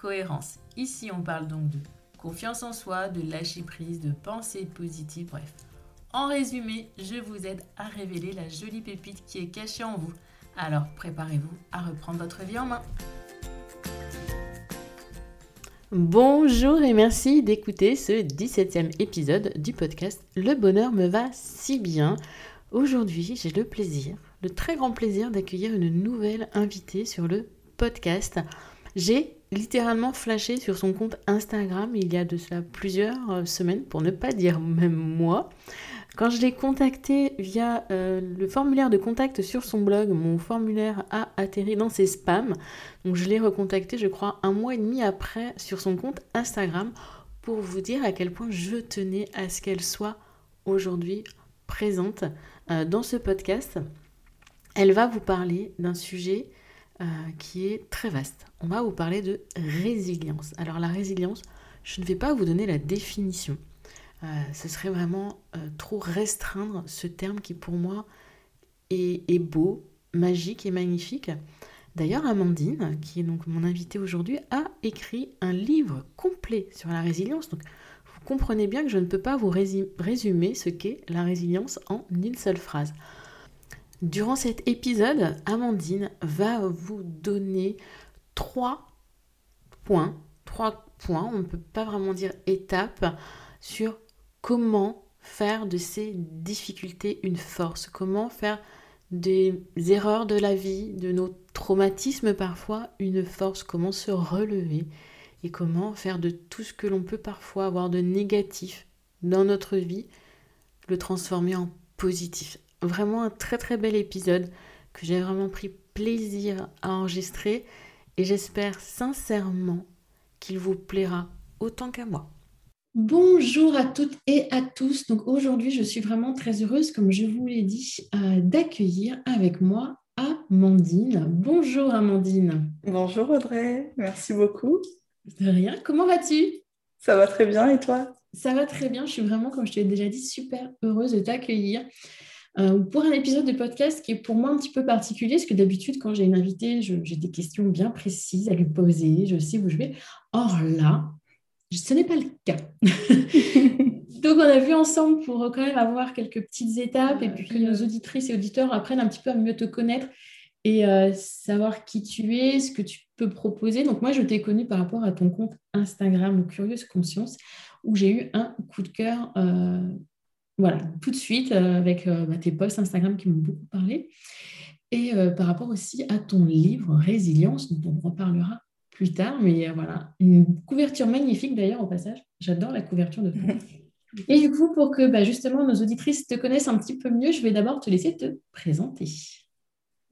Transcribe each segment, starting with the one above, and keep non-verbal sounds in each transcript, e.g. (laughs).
cohérence. Ici, on parle donc de confiance en soi, de lâcher prise, de pensée positive, bref. En résumé, je vous aide à révéler la jolie pépite qui est cachée en vous. Alors préparez-vous à reprendre votre vie en main. Bonjour et merci d'écouter ce 17e épisode du podcast Le bonheur me va si bien. Aujourd'hui, j'ai le plaisir, le très grand plaisir d'accueillir une nouvelle invitée sur le podcast. J'ai littéralement flashé sur son compte Instagram il y a de cela plusieurs euh, semaines, pour ne pas dire même mois. Quand je l'ai contacté via euh, le formulaire de contact sur son blog, mon formulaire a atterri dans ses spams. Donc je l'ai recontacté, je crois, un mois et demi après sur son compte Instagram pour vous dire à quel point je tenais à ce qu'elle soit aujourd'hui présente euh, dans ce podcast. Elle va vous parler d'un sujet euh, qui est très vaste. On va vous parler de résilience. Alors la résilience, je ne vais pas vous donner la définition. Euh, ce serait vraiment euh, trop restreindre ce terme qui pour moi est, est beau, magique et magnifique. D'ailleurs, Amandine, qui est donc mon invitée aujourd'hui, a écrit un livre complet sur la résilience. Donc, vous comprenez bien que je ne peux pas vous résumer ce qu'est la résilience en une seule phrase. Durant cet épisode, Amandine va vous donner trois points, trois points, on ne peut pas vraiment dire étapes, sur comment faire de ces difficultés une force, comment faire des erreurs de la vie, de nos traumatismes parfois, une force, comment se relever et comment faire de tout ce que l'on peut parfois avoir de négatif dans notre vie, le transformer en positif vraiment un très très bel épisode que j'ai vraiment pris plaisir à enregistrer et j'espère sincèrement qu'il vous plaira autant qu'à moi. Bonjour à toutes et à tous. Donc aujourd'hui, je suis vraiment très heureuse, comme je vous l'ai dit, euh, d'accueillir avec moi Amandine. Bonjour Amandine. Bonjour Audrey, merci beaucoup. De rien, comment vas-tu? Ça va très bien et toi? Ça va très bien, je suis vraiment, comme je te l'ai déjà dit, super heureuse de t'accueillir. Euh, pour un épisode de podcast qui est pour moi un petit peu particulier, parce que d'habitude, quand j'ai une invitée, j'ai des questions bien précises à lui poser, je sais où je vais. Or là, ce n'est pas le cas. (laughs) Donc, on a vu ensemble pour quand même avoir quelques petites étapes et puis que nos auditrices et auditeurs apprennent un petit peu à mieux te connaître et euh, savoir qui tu es, ce que tu peux proposer. Donc, moi, je t'ai connue par rapport à ton compte Instagram Curieuse Conscience, où j'ai eu un coup de cœur euh, voilà, tout de suite euh, avec euh, bah, tes posts Instagram qui m'ont beaucoup parlé. Et euh, par rapport aussi à ton livre Résilience, dont on reparlera plus tard. Mais voilà, une couverture magnifique d'ailleurs au passage. J'adore la couverture de ton livre. (laughs) Et du coup, pour que bah, justement nos auditrices te connaissent un petit peu mieux, je vais d'abord te laisser te présenter.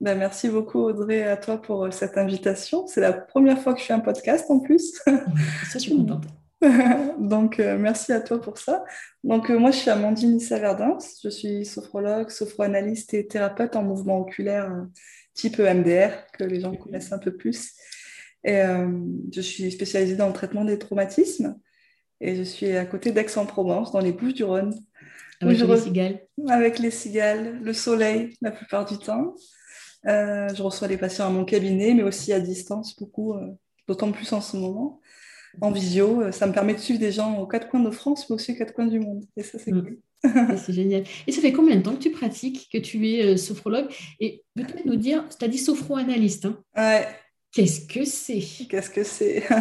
Ben, merci beaucoup Audrey à toi pour cette invitation. C'est la première fois que je fais un podcast en plus. ça, je suis contente. (laughs) (laughs) Donc, euh, merci à toi pour ça. Donc, euh, moi, je suis Amandine Issa-Verdun. Je suis sophrologue, sophroanalyste et thérapeute en mouvement oculaire euh, type EMDR, que les gens connaissent un peu plus. Et je suis spécialisée dans le traitement des traumatismes. Et je suis à côté d'Aix-en-Provence, dans les Bouches-du-Rhône. Avec les cigales Avec les cigales, le soleil, la plupart du temps. je reçois les patients à mon cabinet, mais aussi à distance, beaucoup, d'autant plus en ce moment en visio. Euh, ça me permet de suivre des gens aux quatre coins de France, mais aussi aux quatre coins du monde. Et ça, c'est mm. cool. (laughs) c'est génial. Et ça fait combien de temps que tu pratiques, que tu es euh, sophrologue? Et peux-tu nous dire, tu as dit sophroanalyste. Hein? Ouais. Qu'est-ce que c'est? Qu'est-ce que c'est? (laughs)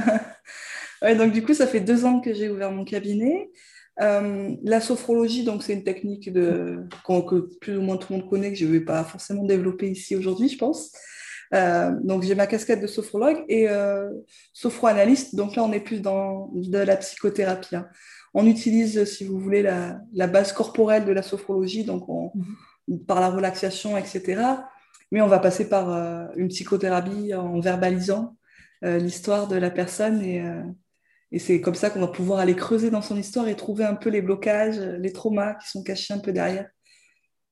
Ouais, Donc, du coup, ça fait deux ans que j'ai ouvert mon cabinet. Euh, la sophrologie, donc c'est une technique de, que plus ou moins tout le monde connaît, que je ne vais pas forcément développer ici aujourd'hui, je pense. Euh, donc j'ai ma casquette de sophrologue et euh, sophroanalyste. Donc là, on est plus dans de la psychothérapie. Hein. On utilise, si vous voulez, la, la, base corporelle de la sophrologie, donc on, mhm. par la relaxation, etc. Mais on va passer par euh, une psychothérapie en verbalisant l'histoire de la personne et, et c'est comme ça qu'on va pouvoir aller creuser dans son histoire et trouver un peu les blocages, les traumas qui sont cachés un peu derrière.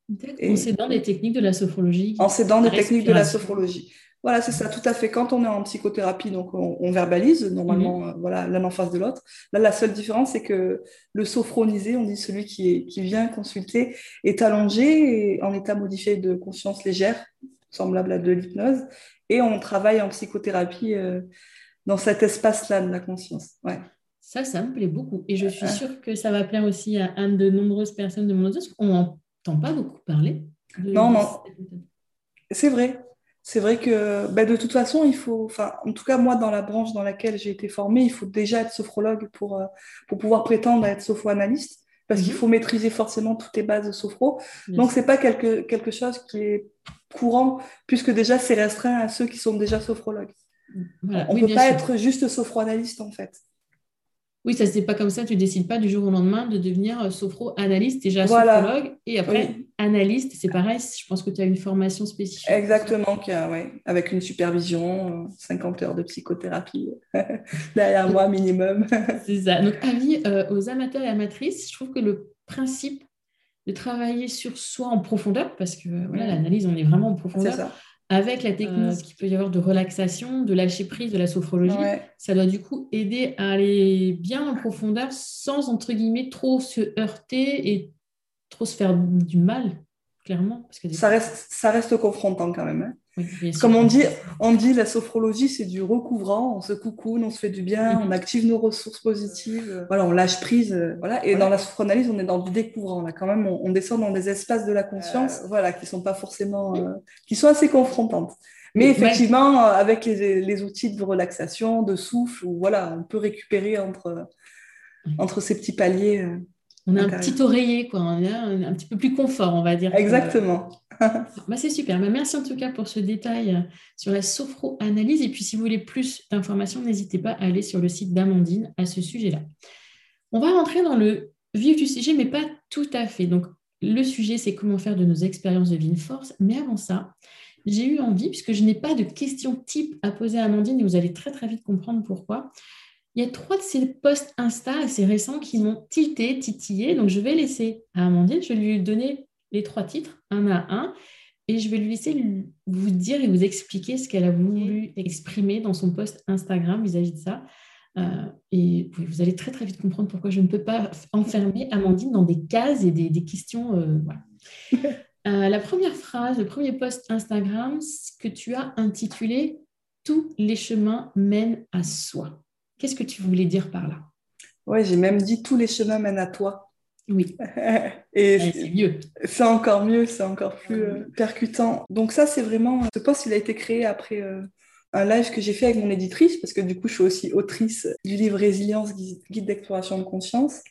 En s'aidant des techniques de la sophrologie. En s'aidant des techniques de la sophrologie. Voilà, c'est ça, tout à fait. Quand on est en psychothérapie, donc on, verbalise normalement mhm. euh, voilà, l'un en face de l'autre. Là, la seule différence, c'est que le sophronisé, on dit celui qui, est, qui vient consulter, est allongé et en état modifié de conscience légère, semblable à de l'hypnose. Et on travaille en psychothérapie euh, dans cet espace-là de la conscience. Ouais. Ça, ça me plaît beaucoup. Et je suis sûre que ça va plaire aussi à, de nombreuses personnes de mon audience. On pas beaucoup parler. non, non. C'est vrai. C'est vrai que ben, de toute façon, il faut, enfin, en tout cas, moi, dans la branche dans laquelle j'ai été formée, il faut déjà être sophrologue pour, euh, pour pouvoir prétendre à être sophroanalyste, parce qu'il mhm. faut maîtriser forcément toutes les bases de sophro. Donc, ce n'est pas quelque, quelque chose qui est courant, puisque déjà, c'est restreint à ceux qui sont déjà sophrologues. On ne peut pas être juste sophroanalyste, en fait. Oui, ça c'est pas comme ça, tu décides pas du jour au lendemain de devenir euh, sophro-analyste, déjà sophrologue, et après analyste, c'est pareil, je pense que tu as une formation spécifique. Exactement, avec une supervision, 50 heures de psychothérapie (laughs) derrière moi minimum. (laughs) c'est ça. Donc, avis euh, aux amateurs et amatrices, je trouve que le principe de travailler sur soi en profondeur, parce que voilà, l'analyse, on est vraiment en profondeur, avec la technique qu'il peut y avoir de relaxation, de lâcher prise, de la sophrologie, ça doit du coup aider à aller bien en profondeur sans, entre guillemets, trop se heurter et trop se faire du mal, clairement. Parce que ça, reste, ça reste confrontant quand même. Hein. Comme on dit, on dit la sophrologie, c'est du recouvrant, on se coucoune, on se fait du bien, on active nos ressources positives, voilà, on lâche prise. Euh, voilà. Et dans la sophranalyse, on est dans du découvrant. Là, quand même, on, descend dans des espaces de la conscience euh, voilà, qui sont pas forcément. Euh, qui sont assez confrontantes. Mais effectivement, avec les, outils de relaxation, de souffle, voilà, on peut récupérer entre, entre ces petits paliers. On a un petit oreiller, quoi. On a un, petit peu plus confort, on va dire. Exactement. (laughs) bah, c'est super. Bah, merci en tout cas pour ce détail euh, sur la sophro-analyse. Et puis, si vous voulez plus d'informations, n'hésitez pas à aller sur le site d'Amandine à ce sujet-là. On va rentrer dans le vif du sujet, mais pas tout à fait. Donc, le sujet, c'est comment faire de nos expériences de vie une force. Mais avant ça, j'ai eu envie, puisque je n'ai pas de questions type à poser à Amandine, et vous allez très très vite comprendre pourquoi, il y a trois de ces posts Insta assez récents qui m'ont tilté, titillé. Donc, je vais laisser à Amandine, je vais lui donner les trois titres, un à un, et je vais lui laisser vous dire et vous expliquer ce qu'elle a voulu exprimer dans son post Instagram vis-à-vis de ça. Euh, et vous allez très, très vite comprendre pourquoi je ne peux pas enfermer Amandine dans des cases et des, questions. Euh, (laughs) euh, la première phrase, le premier post Instagram, que tu as intitulé Tous les chemins mènent à soi. Qu'est-ce que tu voulais dire par là? Oui, j'ai même dit tous les chemins mènent à toi. Oui. (laughs) Et c'est mieux. C'est encore mieux, c'est encore plus euh, percutant. Donc ça, c'est vraiment... Ce poste, il a été créé après euh, un live que j'ai fait avec mon éditrice, parce que du coup, je suis aussi autrice du livre Résilience, guide d'exploration de conscience.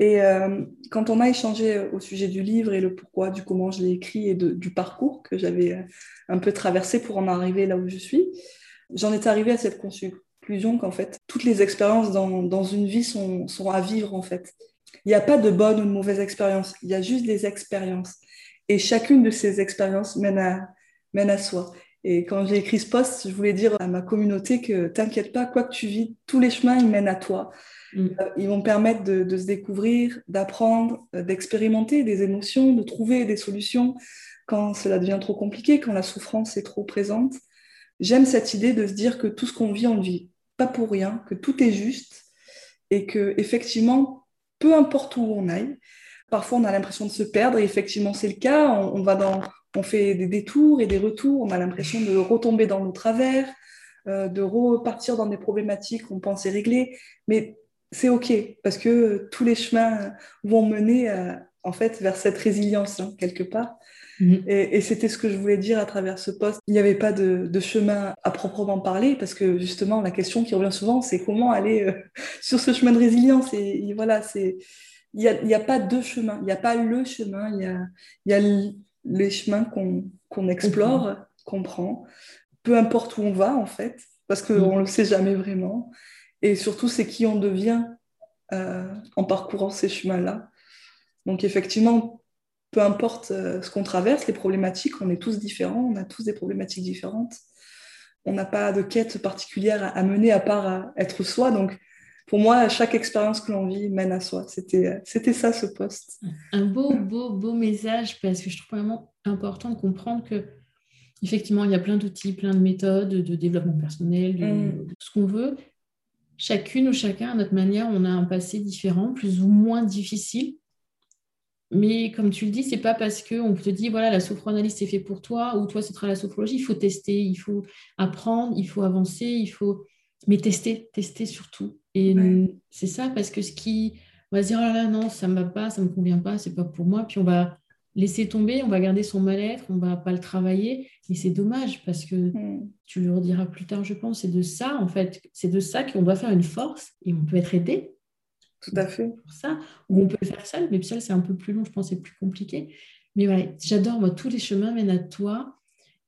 Et euh, quand on a échangé au sujet du livre et le pourquoi, du comment je l'ai écrit et du parcours que j'avais un peu traversé pour en arriver là où je suis, j'en étais arrivée à cette conclusion qu'en fait, toutes les expériences dans, dans une vie sont, sont, à vivre en fait. Il n'y a pas de bonne ou de mauvaise expérience, il y a juste des expériences. Et chacune de ces expériences mène à, mène à soi. Et quand j'ai écrit ce post, je voulais dire à ma communauté que t'inquiète pas, quoi que tu vis, tous les chemins, ils mènent à toi. Mm. Euh, ils vont permettre de, de se découvrir, d'apprendre, euh, d'expérimenter des émotions, de trouver des solutions quand cela devient trop compliqué, quand la souffrance est trop présente. J'aime cette idée de se dire que tout ce qu'on vit, on le vit pas pour rien, que tout est juste et que effectivement, peu importe où on aille, parfois on a l'impression de se perdre et effectivement c'est le cas. On, va dans, on fait des détours et des retours, on a l'impression de retomber dans nos travers, euh, de repartir dans des problématiques qu'on pensait régler, mais c'est ok parce que tous les chemins vont mener euh, en fait vers cette résilience hein, quelque part. Mhm. Et, c'était ce que je voulais dire à travers ce poste. Il n'y avait pas de, chemin à proprement parler parce que justement, la question qui revient souvent, c'est comment aller euh, (laughs) sur ce chemin de résilience. Et, voilà, c'est il n'y a, pas deux chemins, il n'y a pas le chemin, il y a, y a les chemins qu'on explore, qu'on prend, peu importe où on va en fait, parce qu'on mhm. ne le sait jamais vraiment. Et surtout, c'est qui on devient euh, en parcourant ces chemins-là. Donc effectivement, peu importe euh, ce qu'on traverse, les problématiques, on est tous différents, on a tous des problématiques différentes. on n'a pas de quête particulière à, mener à part à être soi. Donc, pour moi, chaque expérience que l'on vit mène à soi. C'était, c'était ça ce poste. Un beau, beau, beau message parce que je trouve vraiment important de comprendre que effectivement, il y a plein d'outils, plein de méthodes de développement personnel, de, mm. ce qu'on veut. Chacune ou chacun, à notre manière, on a un passé différent, plus ou moins difficile. Mais comme tu le dis, c'est pas parce qu'on te dit voilà la sophranalyse c'est fait pour toi ou toi ce sera la sophrologie. Il faut tester, il faut apprendre, il faut avancer, il faut mais tester, tester surtout. Et c'est ça parce que ce qui on va se dire oh là là non ça me va pas, ça me convient pas, c'est pas pour moi. Puis on va laisser tomber, on va garder son mal-être, on va pas le travailler. Et c'est dommage parce que mm. tu le rediras plus tard, je pense. C'est de ça en fait, c'est de ça qu'on doit faire une force et on peut être aidé tout à fait. Pour ça, ou on peut le faire seul, mais seul, c'est un peu plus long, je pense, c'est plus compliqué. Mais voilà, j'adore, moi, tous les chemins mènent à toi.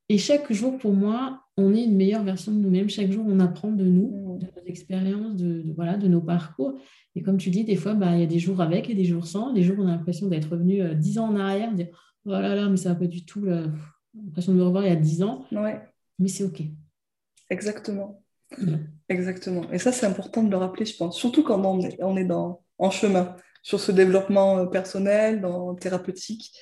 Et chaque jour, pour moi, on est une meilleure version de nous-mêmes. Chaque jour, on apprend de nous, de nos expériences, de, voilà, de nos parcours. Et comme tu dis, des fois, bah, il y a des jours avec et des jours sans. Des jours, on a l'impression d'être revenu euh, dix ans en arrière, de dire oh là là, mais ça va pas du tout. L'impression de me revoir il y a dix ans. Ouais. Mais c'est OK. Exactement. Exactement. Et ça, c'est important de le rappeler, je pense. Surtout quand on est, on est dans, en chemin sur ce développement euh, personnel, dans thérapeutique.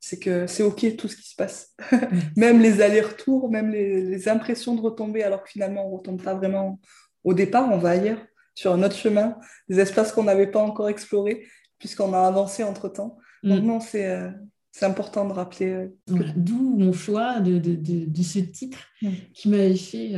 C'est que c'est OK tout ce qui se passe. (laughs) même les allers-retours, même les, impressions de retomber, alors que finalement, on ne retombe pas vraiment au départ, on va ailleurs, sur un autre chemin, des espaces qu'on n'avait pas encore explorés, puisqu'on a avancé entre-temps. Donc mm. non, c'est... Euh, c'est important de rappeler. Euh, d'où mon choix de, de, de, ce titre mm. qui m'avait fait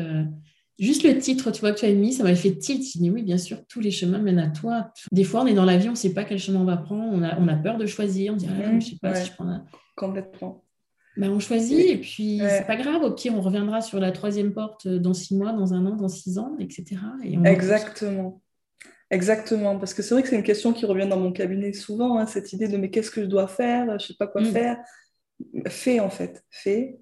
Juste le titre, tu vois, que tu as mis, ça m'a fait tilt. Je dis oui, bien sûr, tous les chemins mènent à toi. Des fois, on est dans l'avion, on ne sait pas quel chemin on va prendre, on a, on a peur de choisir, on dit, ah, je ne sais pas si je prends un... Complètement. Ben, on choisit et puis c'est pas grave, au pire, on reviendra sur la troisième porte dans six mois, dans un an, dans six ans, etc. Exactement. Exactement, parce que c'est vrai que c'est une question qui revient dans mon cabinet souvent, hein, cette idée de mais qu'est-ce que je dois faire, je ne sais pas quoi mm. faire. Fais en fait, fais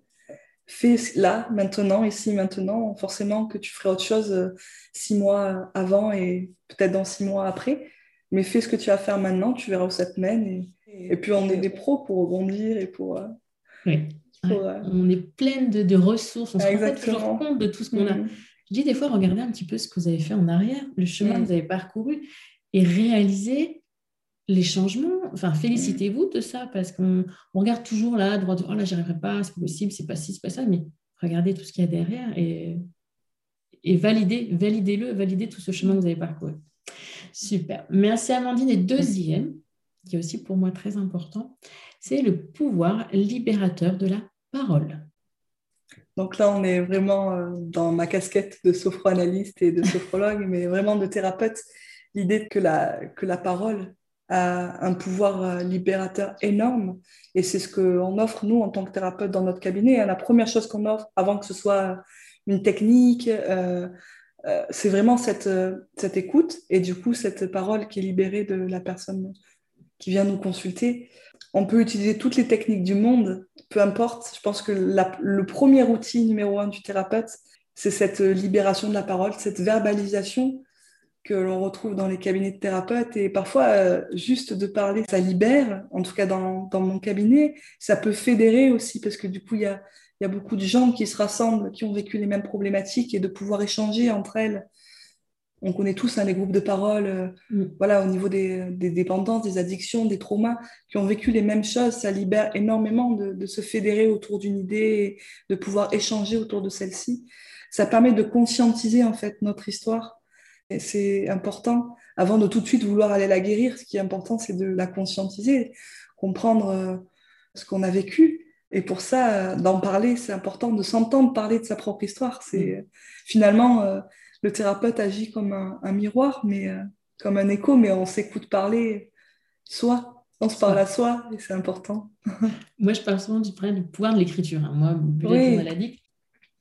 fais là, maintenant, ici, maintenant, forcément que tu ferais autre chose euh, six mois avant et peut-être dans six mois après. Mais fais ce que tu vas faire maintenant, tu verras où ça te mène. Et, puis, on est des pros pour rebondir et pour. Euh, oui. Euh, on est plein de, ressources, on se rend toujours compte de tout ce qu'on a. Mm. Je dis des fois, regardez un petit peu ce que vous avez fait en arrière, le chemin mm. que vous avez parcouru et réalisez les changements, enfin, félicitez-vous de ça parce qu'on regarde toujours là, droit de, oh là, j'y arriverai pas, c'est pas possible, c'est pas ci, c'est pas ça, mais regardez tout ce qu'il y a derrière et, et validez, validez-le, validez tout ce chemin que vous avez parcouru. Super. Merci Amandine. Et deuxième, qui est aussi pour moi très important, c'est le pouvoir libérateur de la parole. Donc là, on est vraiment euh, dans ma casquette de sophroanalyste et de sophrologue, (laughs) mais vraiment de thérapeute. L'idée que la, que la parole un pouvoir euh, libérateur énorme. Et c'est ce qu'on offre, nous, en tant que thérapeute, dans notre cabinet. La première chose qu'on offre, avant que ce soit une technique, euh, euh, c'est vraiment cette, cette écoute et du coup, cette parole qui est libérée de la personne qui vient nous consulter. On peut utiliser toutes les techniques du monde, peu importe. Je pense que le premier outil numéro un du thérapeute, c'est cette libération de la parole, cette verbalisation que l'on retrouve dans les cabinets de thérapeutes. Et parfois, euh, juste de parler, ça libère, en tout cas dans, dans, mon cabinet. Ça peut fédérer aussi, parce que du coup, il y a, y a, beaucoup de gens qui se rassemblent, qui ont vécu les mêmes problématiques, et de pouvoir échanger entre elles. On connaît tous hein, les groupes de parole, euh, mm. voilà, au niveau des, des, dépendances, des addictions, des traumas, qui ont vécu les mêmes choses. Ça libère énormément de, de se fédérer autour d'une idée, de pouvoir échanger autour de celle-ci. Ça permet de conscientiser en fait notre histoire c'est important, avant de tout de suite vouloir aller la guérir, ce qui est important, c'est de la conscientiser, comprendre euh, ce qu'on a vécu. Et pour ça, euh, d'en parler, c'est important de s'entendre parler de sa propre histoire. C'est mm. finalement euh, le thérapeute agit comme un, miroir, mais comme un écho, mais on s'écoute parler soi. On se parle à soi et c'est important. (laughs) Moi, je parle souvent du, pouvoir de l'écriture. Hein. Moi, peut-être maladie.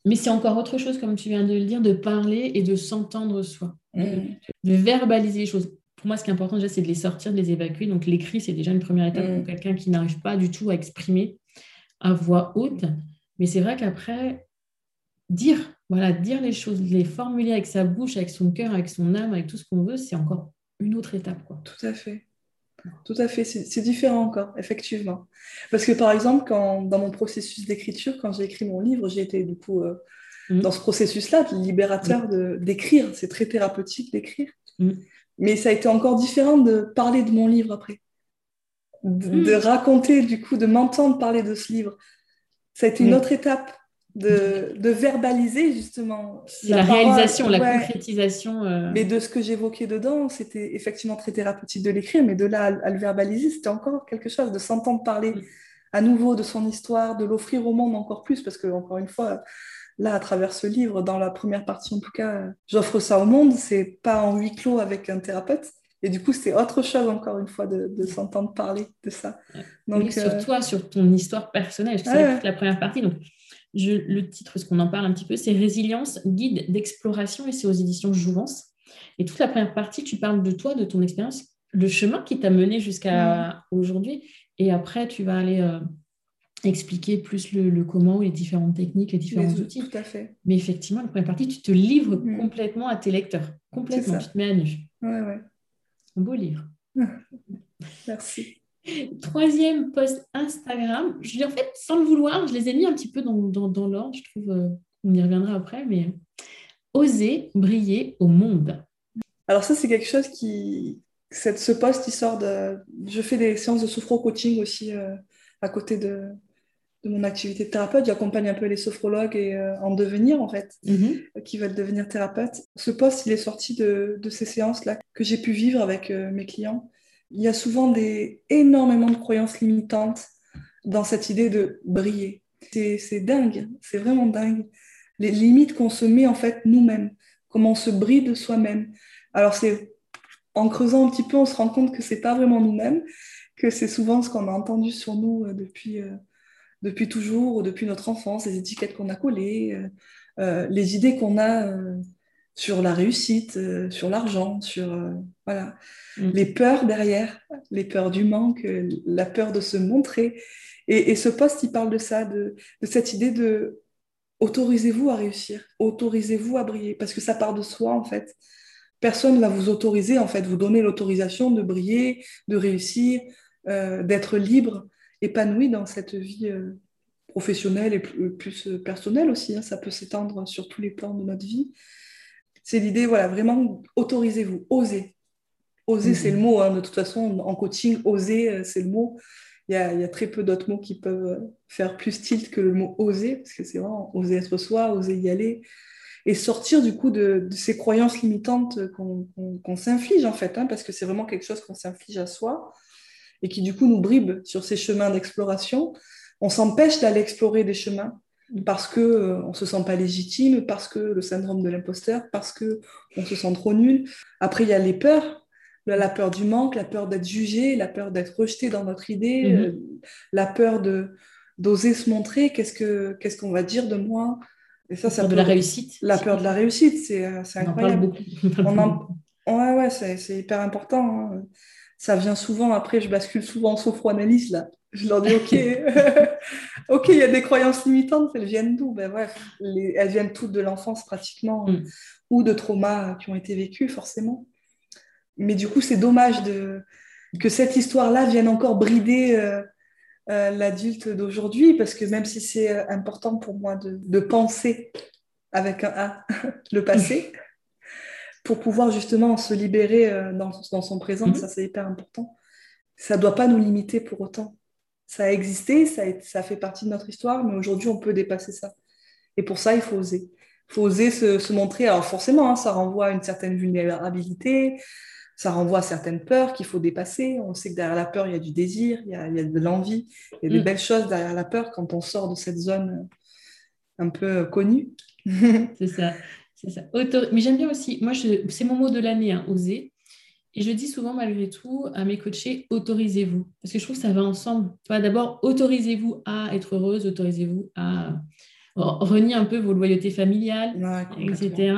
Mais c'est encore autre chose, comme tu viens de le dire, de parler et de s'entendre soi. Mm. de verbaliser les choses. Pour moi, ce qui est important déjà, c'est de les sortir, de les évacuer. Donc, l'écrit, c'est déjà une première étape pour mm. quelqu'un qui n'arrive pas du tout à exprimer à voix haute. Mais c'est vrai qu'après, dire, voilà, dire les choses, les formuler avec sa bouche, avec son cœur, avec son âme, avec tout ce qu'on veut, c'est encore une autre étape. Quoi. Tout à fait. Tout à fait, c'est différent encore, effectivement. Parce que par exemple, quand, dans mon processus d'écriture, quand j'ai écrit mon livre, j'ai été du coup euh, mm. dans ce processus-là, libérateur d'écrire. C'est très thérapeutique d'écrire. Mm. Mais ça a été encore différent de parler de mon livre après. De, raconter, du coup, de m'entendre parler de ce livre. Ça a été une autre étape de, verbaliser justement. La, réalisation, la concrétisation. Euh. Mais de ce que j'évoquais dedans, c'était effectivement très thérapeutique de l'écrire, mais de là à, le verbaliser, c'était encore quelque chose, de s'entendre parler mm. à nouveau de son histoire, de l'offrir au monde encore plus, parce que, encore une fois, là, à travers ce livre, dans la première partie en tout cas, j'offre ça au monde, c'est pas en huis clos avec un thérapeute. Et du coup, c'est autre chose, encore une fois, de, s'entendre parler de ça. Donc, sur euh, toi, sur ton histoire personnelle, c'est la première partie. Donc, le titre, parce qu'on en parle un petit peu, c'est Résilience, guide d'exploration et c'est aux éditions Jouvence. Et toute la première partie, tu parles de toi, de ton expérience, le chemin qui t'a mené jusqu'à aujourd'hui. Et après, tu vas aller euh, expliquer plus le, comment, les différentes techniques, les différents outils. Tout à fait. Mais effectivement, la première partie, tu te livres mm. complètement à tes lecteurs. Complètement, tu te mets à nu. Ouais, ouais. Un beau livre. (laughs) Merci. Troisième post Instagram. Je en fait, sans le vouloir, je les ai mis un petit peu dans, dans, l'ordre. Je trouve, euh, on y reviendra après, mais oser briller au monde. Alors ça, c'est quelque chose qui, cette, ce post, il sort de. Je fais des séances de sophro-coaching aussi euh, à côté de, de, mon activité de thérapeute. J'accompagne un peu les sophrologues et, euh, en devenir, en fait, mm-hmm. qui veulent devenir thérapeutes. Ce post, il est sorti de, de ces séances-là que j'ai pu vivre avec mes clients il y a souvent des, énormément de croyances limitantes dans cette idée de briller. C'est dingue, c'est vraiment dingue. Les limites qu'on se met en fait nous-mêmes, comment on se brille de soi-même. Alors c'est en creusant un petit peu, on se rend compte que c'est pas vraiment nous-mêmes, que c'est souvent ce qu'on a entendu sur nous euh, depuis, euh, depuis toujours, depuis notre enfance, les étiquettes qu'on a collées, euh, les idées qu'on a sur la réussite, euh, sur l'argent, sur euh, voilà. Mm. les peurs derrière, les peurs du manque, euh, la peur de se montrer. Et, ce poste, il parle de ça, de, cette idée de autorisez-vous à réussir, autorisez-vous à briller, parce que ça part de soi en fait. Personne ne va vous autoriser en fait, vous donner l'autorisation de briller, de réussir, d'être libre, épanoui dans cette vie professionnelle et plus, personnelle aussi. Hein. Ça peut s'étendre sur tous les plans de notre vie. C'est l'idée, voilà, vraiment, autorisez-vous, osez. Oser, c'est le mhm. mot. Hein. De toute façon, en coaching, oser, euh, c'est le mot. Il y, a, très peu d'autres mots qui peuvent euh, faire plus tilt que le mot oser, parce que c'est vraiment oser être soi, oser y aller, et sortir du coup de, ces croyances limitantes qu'on s'inflige en fait, hein, parce que c'est vraiment quelque chose qu'on s'inflige à soi, et qui du coup nous bribe sur ces chemins d'exploration. On s'empêche d'aller explorer des chemins parce qu'on euh, ne se sent pas légitime, parce que le syndrome de l'imposteur, parce qu'on se sent trop nul. Après, il y a les peurs, la peur du manque, la peur d'être jugé, la peur d'être rejeté dans notre idée, mhm. euh, la peur de d'oser se montrer, qu'est-ce qu'on ce qu'on va dire de moi? Et ça, la peur de la réussite. La peur de la réussite, c'est euh, incroyable. On en... Ouais, ouais, c'est hyper important. Hein. Ça vient souvent, après, je bascule souvent en sophroanalyse, là. Je leur dis, OK, (laughs) ok, il y a des croyances limitantes, elles viennent d'où? Ben, bref, Elles viennent toutes de l'enfance pratiquement, mm. ou de traumas qui ont été vécus forcément. Mais du coup, c'est dommage de, que cette histoire-là vienne encore brider euh, euh, l'adulte d'aujourd'hui, parce que même si c'est euh, important pour moi de, de, penser avec un A (laughs) le passé, pour pouvoir justement se libérer dans, dans son présent, mm. ça c'est hyper important. Ça ne doit pas nous limiter pour autant ça a existé, ça, ça fait partie de notre histoire, mais aujourd'hui, on peut dépasser ça. Et pour ça, il faut oser. Il faut oser se, montrer. Alors forcément, hein, ça renvoie à une certaine vulnérabilité, ça renvoie à certaines peurs qu'il faut dépasser. On sait que derrière la peur, il y a du désir, il y a, il y a de l'envie, il y a des mm. belles choses derrière la peur quand on sort de cette zone un peu connue. (laughs) c'est ça. C'est ça. Mais j'aime bien aussi, moi, c'est mon mot de l'année, hein, oser. Et je dis souvent, malgré tout, à mes coachés, autorisez-vous. Parce que je trouve que ça va ensemble. D'abord, autorisez-vous à être heureuse, autorisez-vous à renier un peu vos loyautés familiales, etc.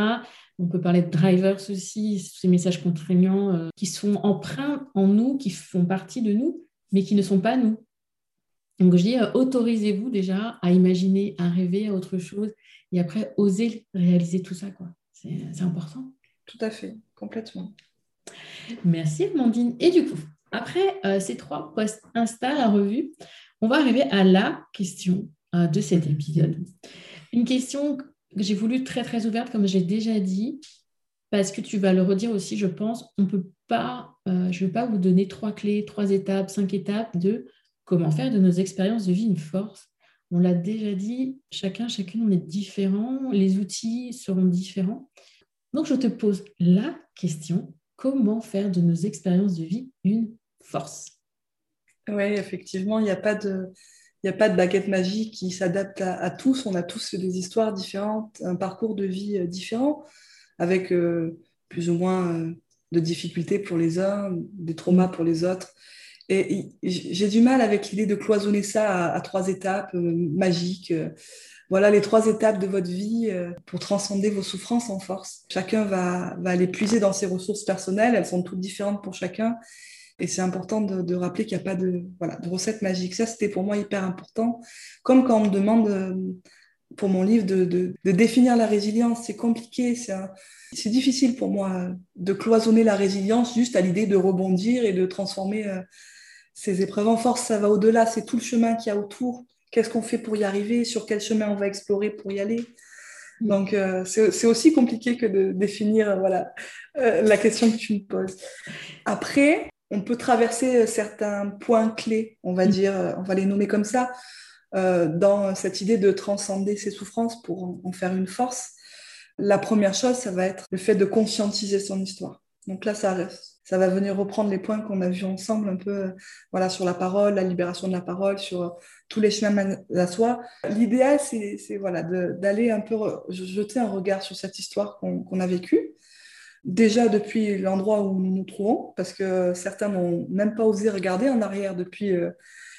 On peut parler de drivers aussi, ces messages contraignants euh, qui sont empreints en nous, qui font partie de nous, mais qui ne sont pas nous. Donc je dis, euh, autorisez-vous déjà à imaginer, à rêver à autre chose, et après, osez réaliser tout ça. C'est important. Tout à fait, complètement. Merci Amandine. Et du coup, après euh, ces trois posts Insta, la revue, on va arriver à la question euh, de cet épisode. Une question j'ai voulu très très ouverte, comme j'ai déjà dit, parce que tu vas le redire aussi, je pense, on peut pas, euh, je ne vais pas vous donner trois clés, trois étapes, cinq étapes de comment faire de nos expériences de vie une force. On l'a déjà dit, chacun, chacune, on est différent, les outils seront différents. Donc, je te pose la question, comment faire de nos expériences de vie une force Oui, effectivement, il n'y a pas de... Il a pas de baguette magique qui s'adapte à, tous. On a tous des histoires différentes, un parcours de vie euh, différent, avec euh, plus ou moins euh, de difficultés pour les uns, des traumas pour les autres. Et j'ai du mal avec l'idée de cloisonner ça à, trois étapes magiques voilà les trois étapes de votre vie euh, pour transcender vos souffrances en force. Chacun va, va aller puiser dans ses ressources personnelles, elles sont toutes différentes pour chacun. Et c'est important de, rappeler qu'il n'y a pas de, voilà, de recette magique. Ça, c'était pour moi hyper important. Comme quand on me demande euh, pour mon livre de, de, définir la résilience, c'est compliqué, c'est difficile pour moi de cloisonner la résilience juste à l'idée de rebondir et de transformer euh, ces épreuves en force. Ça va au-delà, c'est tout le chemin qu'il y a autour qu'est-ce qu'on fait pour y arriver, sur quel chemin on va explorer pour y aller? Mm. Donc, euh, c'est aussi compliqué que de définir euh, voilà, euh, la question que tu me poses. Après, on peut traverser certains points clés, on va mm. dire, on va les nommer comme ça, dans cette idée de transcender ses souffrances pour en faire une force. La première chose, ça va être le fait de conscientiser son histoire. Donc là, ça va venir reprendre les points qu'on a vus ensemble un peu euh, voilà, sur la parole, la libération de la parole, sur euh, tous les chemins à soi. L'idéal, c'est voilà, d'aller un peu jeter un regard sur cette histoire qu'on a vécue. Déjà depuis l'endroit où nous nous trouvons, parce que certains n'ont même pas osé regarder en arrière depuis euh,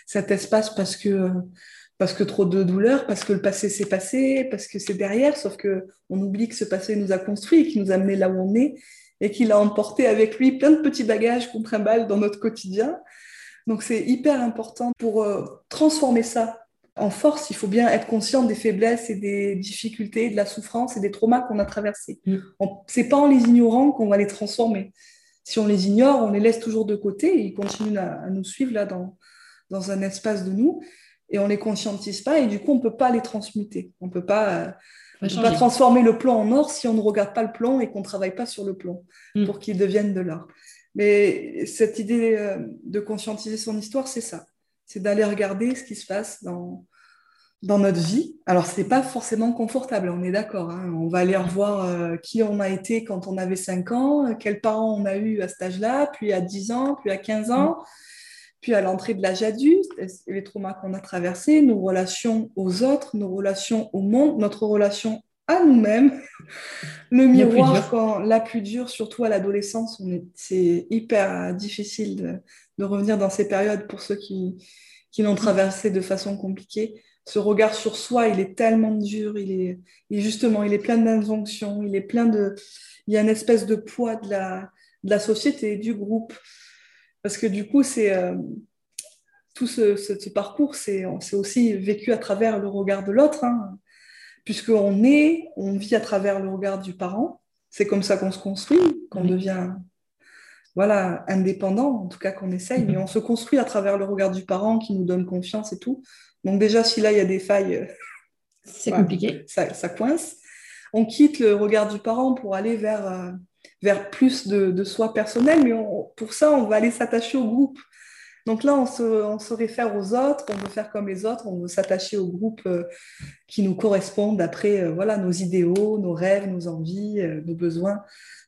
cet espace parce que parce que trop de douleur, parce que le passé s'est passé, parce que c'est derrière, sauf que on oublie que ce passé nous a construit qui nous a amené là où on est et qu'il a emporté avec lui plein de petits bagages qu'on trimballe dans notre quotidien. Donc c'est hyper important pour euh, transformer ça en force. Il faut bien être conscient des faiblesses et des difficultés, de la souffrance et des traumas qu'on a traversés. Mm. C'est pas en les ignorant qu'on va les transformer. Si on les ignore, on les laisse toujours de côté et ils continuent à, nous suivre là dans, dans un espace de nous et on les conscientise pas et du coup on peut pas les transmuter. On peut pas euh, on ne peut pas transformer le plan en or si on ne regarde pas le plan et qu'on ne travaille pas sur le plan mm. pour qu'il devienne de l'or. Mais cette idée euh, de conscientiser son histoire, c'est ça. C'est d'aller regarder ce qui se passe dans, dans notre vie. Alors, ce n'est pas forcément confortable, on est d'accord. Hein. On va aller revoir euh, qui on a été quand on avait 5 ans, quels parents on a eu à cet âge-là, puis à 10 ans, puis à 15 ans. Puis à l'entrée de l'âge adulte, les traumas qu'on a traversés, nos relations aux autres, nos relations au monde, notre relation à nous-mêmes, (laughs) le miroir, la plus dure, surtout à l'adolescence, c'est hyper difficile de, revenir dans ces périodes pour ceux qui, qui l'ont traversé de façon compliquée. Ce regard sur soi, il est tellement dur, il est, justement, il est plein d'injonctions, il est plein de, il y a une espèce de poids de la, de la société, du groupe, parce que du coup, c'est euh, tout ce, parcours, c'est aussi vécu à travers le regard de l'autre, hein, puisqu'on est, on vit à travers le regard du parent. C'est comme ça qu'on se construit, qu'on devient voilà, indépendant, en tout cas qu'on essaye, mais on se construit à travers le regard du parent qui nous donne confiance et tout. Donc déjà, si là, il y a des failles, c'est compliqué. Ça, coince. On quitte le regard du parent pour aller vers... Vers plus de, soi personnel, mais pour ça, on va aller s'attacher au groupe. Donc là, on se, réfère aux autres, on veut faire comme les autres, on veut s'attacher au groupe euh, qui nous correspond d'après euh, voilà, nos idéaux, nos rêves, nos envies, euh, nos besoins.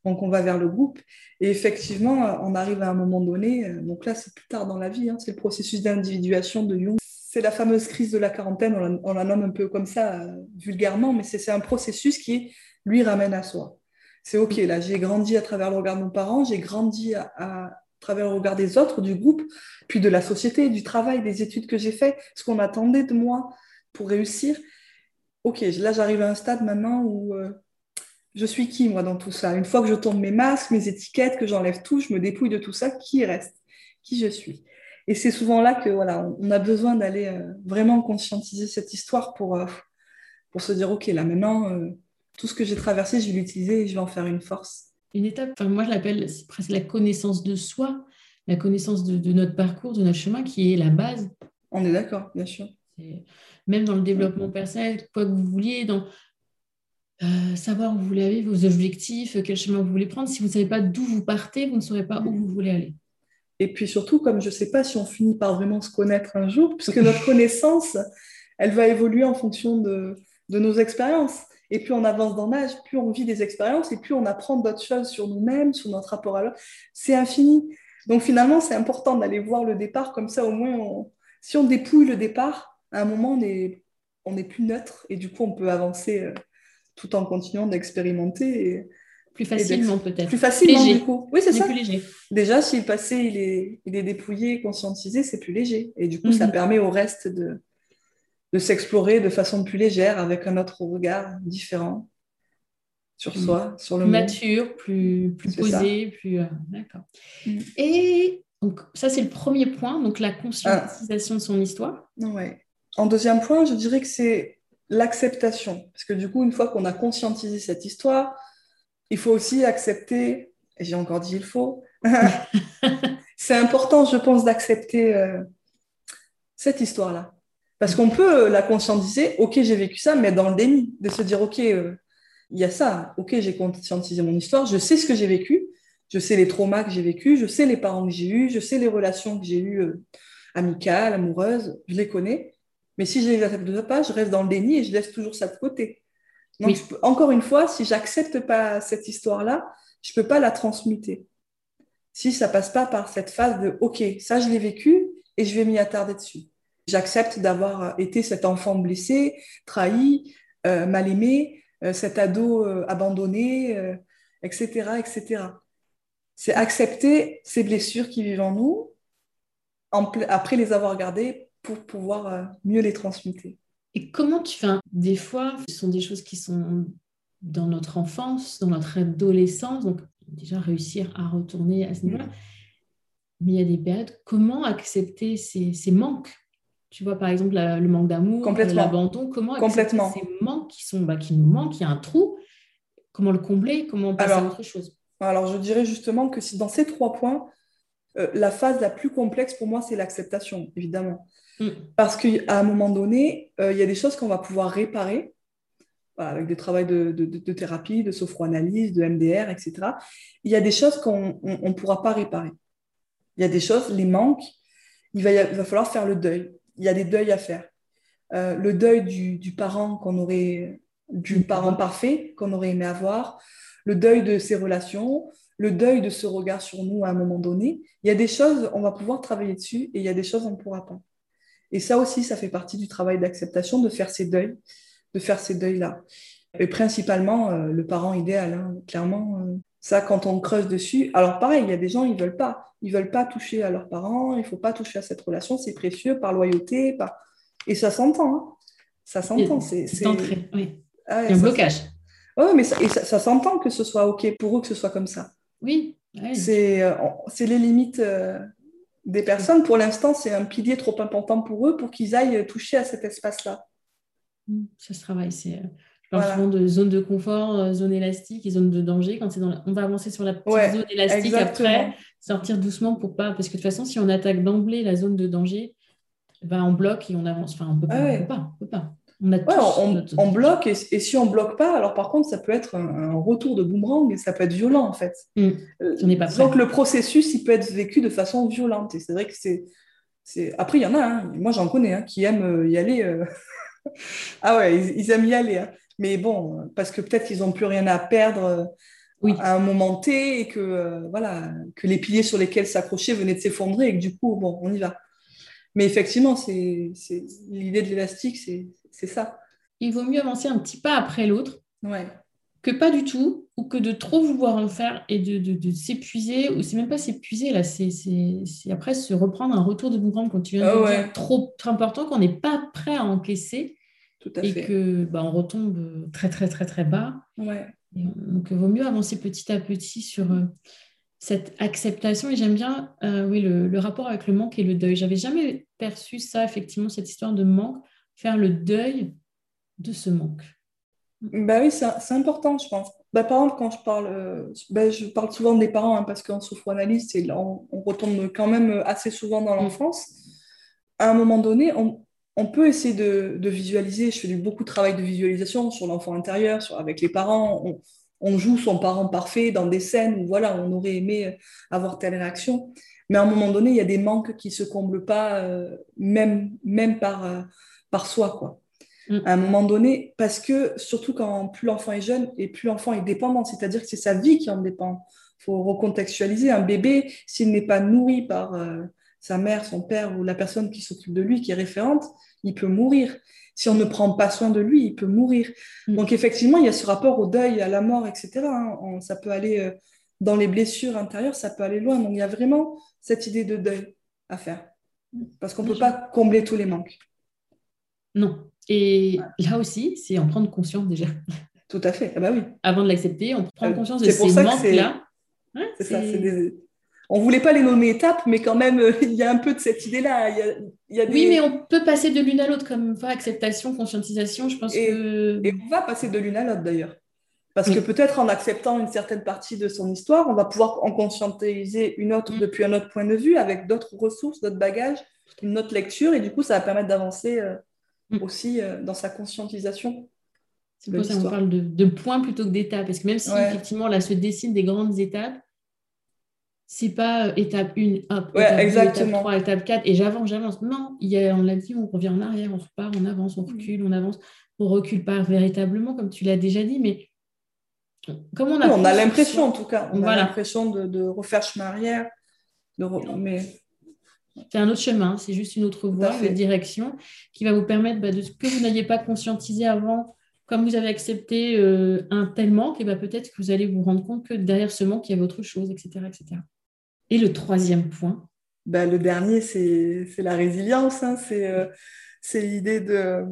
Donc on va vers le groupe. Et effectivement, on arrive à un moment donné, donc là c'est plus tard dans la vie, hein, c'est le processus d'individuation de Jung. C'est la fameuse crise de la quarantaine, on la, nomme un peu comme ça vulgairement, mais c'est un processus qui lui ramène à soi c'est OK, là, j'ai grandi à travers le regard de mon parent, j'ai grandi à, travers le regard des autres, du groupe, puis de la société, du travail, des études que j'ai fait, ce qu'on attendait de moi pour réussir. OK, là, j'arrive à un stade maintenant où euh, je suis qui, moi, dans tout ça? Une fois que je tombe mes masques, mes étiquettes, que j'enlève tout, je me dépouille de tout ça, qui reste? Qui je suis? Et c'est souvent là que voilà, on a besoin d'aller euh, vraiment conscientiser cette histoire pour, euh, pour se dire, OK, là, maintenant tout ce que j'ai traversé, je vais l'utiliser et je vais en faire une force. Une étape, enfin, moi je l'appelle presque la connaissance de soi, la connaissance de, notre parcours, de notre chemin, qui est la base. On est d'accord, bien sûr. Même dans le développement personnel, quoi que vous vouliez, dans... euh, savoir où vous voulez aller, vos objectifs, quel chemin vous voulez prendre. Si vous ne savez pas d'où vous partez, vous ne saurez pas où vous voulez aller. Et puis surtout, comme je ne sais pas si on finit par vraiment se connaître un jour, puisque notre connaissance, elle va évoluer en fonction de, de nos expériences. Et plus on avance dans l'âge, plus on vit des expériences et plus on apprend d'autres choses sur nous-mêmes, sur notre rapport à l'autre. C'est infini. Donc finalement, c'est important d'aller voir le départ, comme ça au moins, si on dépouille le départ, à un moment, on est, on est plus neutre et du coup, on peut avancer euh, tout en continuant d'expérimenter. plus facilement peut-être. Plus facilement du coup. Oui, c'est ça. Plus léger. Déjà, si le passé il est, il est dépouillé, conscientisé, c'est plus léger. Et du coup, ça mhm. permet au reste de, de s'explorer de façon plus légère, avec un autre regard différent sur mm. soi, sur le monde. Mature, plus, plus posé, plus... Euh, d'accord. Mm. Et donc, ça, c'est le premier point, donc la conscientisation de son histoire. Ouais. En deuxième point, je dirais que c'est l'acceptation. Parce que du coup, une fois qu'on a conscientisé cette histoire, il faut aussi accepter, et j'ai encore dit il faut, (laughs) c'est important, je pense, d'accepter euh, cette histoire-là. Parce qu'on peut la conscientiser, ok, j'ai vécu ça, mais dans le déni, de se dire, ok, euh, il y a ça, ok, j'ai conscientisé mon histoire, je sais ce que j'ai vécu, je sais les traumas que j'ai vécu, je sais les parents que j'ai eus, je sais les relations que j'ai eues euh, amicales, amoureuses, je les connais. Mais si je les accepte pas, je reste dans le déni et je laisse toujours ça de côté. Donc, encore une fois, si j'accepte pas cette histoire-là, je peux pas la transmuter. Si ça passe pas par cette phase de OK, ça je l'ai vécu et je vais m'y attarder dessus. J'accepte d'avoir été cet enfant blessé, trahi, euh, mal aimé, euh, cet ado euh, abandonné, etc., etc. C'est accepter ces blessures qui vivent en nous après les avoir gardées pour pouvoir mieux les transmuter. Et comment tu fais Des fois, ce sont des choses qui sont dans notre enfance, dans notre adolescence, donc déjà réussir à retourner à ce niveau-là. Mais il y a des périodes, comment accepter ces manques? Tu vois, par exemple, le manque d'amour, l'abandon, comment Complètement. ces manques qui, sont, bah, qui nous manquent, il y a un trou, comment le combler, comment passer à autre chose? Alors, je dirais justement que si dans ces trois points, euh, la phase la plus complexe pour moi, c'est l'acceptation, évidemment. Mm. Parce qu'à un moment donné, euh, il y a des choses qu'on va pouvoir réparer avec des travaux de, de, thérapie, de sophroanalyse, de MDR, etc. Il y a des choses qu'on ne pourra pas réparer. Il y a des choses, les manques, il va, il va falloir faire le deuil il y a des deuils à faire. Euh, le deuil du, parent qu'on aurait, du parent parfait qu'on aurait aimé avoir, le deuil de ses relations, le deuil de ce regard sur nous à un moment donné. Il y a des choses, on va pouvoir travailler dessus et il y a des choses, on ne pourra pas. Et ça aussi, ça fait partie du travail d'acceptation, de faire ces deuils, de faire ces deuils-là. Et principalement, euh, le parent idéal, hein, clairement. Euh, ça, quand on creuse dessus, alors pareil, il y a des gens, ils veulent pas. Ils veulent pas toucher à leurs parents, il faut pas toucher à cette relation, c'est précieux, par loyauté, par... Et ça s'entend, hein. Ça s'entend. C'est oui. Ah un blocage. Oui, mais ça, et ça, s'entend que ce soit OK pour eux que ce soit comme ça. Oui. C'est euh, les limites euh, des personnes. Pour l'instant, c'est un pilier trop important pour eux pour qu'ils aillent toucher à cet espace-là. Ça se travaille. C'est parle de zone de confort, euh, zone élastique et zone de danger. Quand c'est dans On va avancer sur la petite zone élastique après, sortir doucement pour pas. Parce que de toute façon, si on attaque d'emblée la zone de danger, ben on bloque et on avance. Enfin, on peut pas. peut pas, on peut pas. On, bloque et, si on bloque pas, alors par contre, ça peut être un, retour de boomerang et ça peut être violent en fait. Mmh. Pas donc le processus, il peut être vécu de façon violente et c'est vrai que c'est. Après, il y en a, hein. moi j'en connais, hein, qui aiment euh, y aller. (laughs) ah ouais, ils, aiment y aller. Hein. Mais bon, parce que peut-être qu'ils n'ont plus rien à perdre oui. à un moment T et que, euh, voilà, que les piliers sur lesquels s'accrocher venaient de s'effondrer et que du coup, bon, on y va. Mais effectivement, c'est, l'idée de l'élastique, c'est, ça. Il vaut mieux avancer un petit pas après l'autre ouais. que pas du tout ou que de trop vouloir en faire et de, de, s'épuiser. Ou c'est même pas s'épuiser, là, c'est, après se reprendre un retour de boomerang quand tu viens de ah dire trop important qu'on n'est pas prêt à encaisser et que bah, on retombe très très très très bas. Ouais. donc il vaut mieux avancer petit à petit sur euh, cette acceptation. Et j'aime bien euh, oui, le, rapport avec le manque et le deuil. J'avais jamais perçu ça, effectivement, cette histoire de manque, faire le deuil de ce manque. Bah oui, c'est important, je pense. Bah, par exemple, quand je parle, euh, bah, je parle souvent des parents, hein, parce qu'en sophroanalyse, on, on retombe quand même assez souvent dans mm. l'enfance. À un moment donné, on, on peut essayer de, visualiser. Je fais beaucoup de travail de visualisation sur l'enfant intérieur, sur, avec les parents. On, on, joue son parent parfait dans des scènes où voilà, on aurait aimé avoir telle réaction. Mais à un moment donné, il y a des manques qui ne se comblent pas, euh, même, même par, euh, par soi. Quoi. Mm. À un moment donné, parce que surtout quand plus l'enfant est jeune et plus l'enfant est dépendant, c'est-à-dire que c'est sa vie qui en dépend. Il faut recontextualiser. Un bébé, s'il n'est pas nourri par euh, sa mère, son père ou la personne qui s'occupe de lui, qui est référente, il peut mourir. Si on ne prend pas soin de lui, il peut mourir. Mm. Donc effectivement, il y a ce rapport au deuil, à la mort, etc. Hein. ça peut aller dans les blessures intérieures, ça peut aller loin. Donc il y a vraiment cette idée de deuil à faire. Parce qu'on ne peut pas combler tous les manques. Non. Et là aussi, c'est en prendre conscience déjà. Tout à fait. Ah bah oui. Avant de l'accepter, on prend euh, conscience de ces manques-là. c'est ça. On ne voulait pas les nommer étapes, mais quand même, euh, il y a un peu de cette idée-là. Oui, mais on peut passer de l'une à l'autre, comme acceptation, conscientisation, je pense et, que... Et on va passer de l'une à l'autre, d'ailleurs. Parce que peut-être en acceptant une certaine partie de son histoire, on va pouvoir en conscientiser une autre mm. depuis un autre point de vue, avec d'autres ressources, d'autres bagages, une autre lecture, et du coup, ça va permettre d'avancer euh, mm. aussi euh, dans sa conscientisation. C'est pour ça qu'on parle de, points plutôt que d'étapes, parce que même si effectivement là se dessinent des grandes étapes, c'est pas euh, étape 1, étape 2, étape 3, étape 4, et j'avance, j'avance. Non, il y a, on l'a dit, on revient en arrière, on repart, on avance, on mm. recule, on avance. On recule pas véritablement, comme tu l'as déjà dit, mais on a, on a l'impression, en tout cas, on a l'impression de, refaire chemin arrière. De Mais c'est un autre chemin, c'est juste une autre voie, une direction qui va vous permettre bah, de ce que vous n'aviez pas conscientisé avant, comme vous avez accepté euh, un tel manque, et bah, peut-être que vous allez vous rendre compte que derrière ce manque, il y avait autre chose, etc. etc. Et le troisième point? Bah, Le dernier, c'est la résilience. Hein. Euh, c'est l'idée de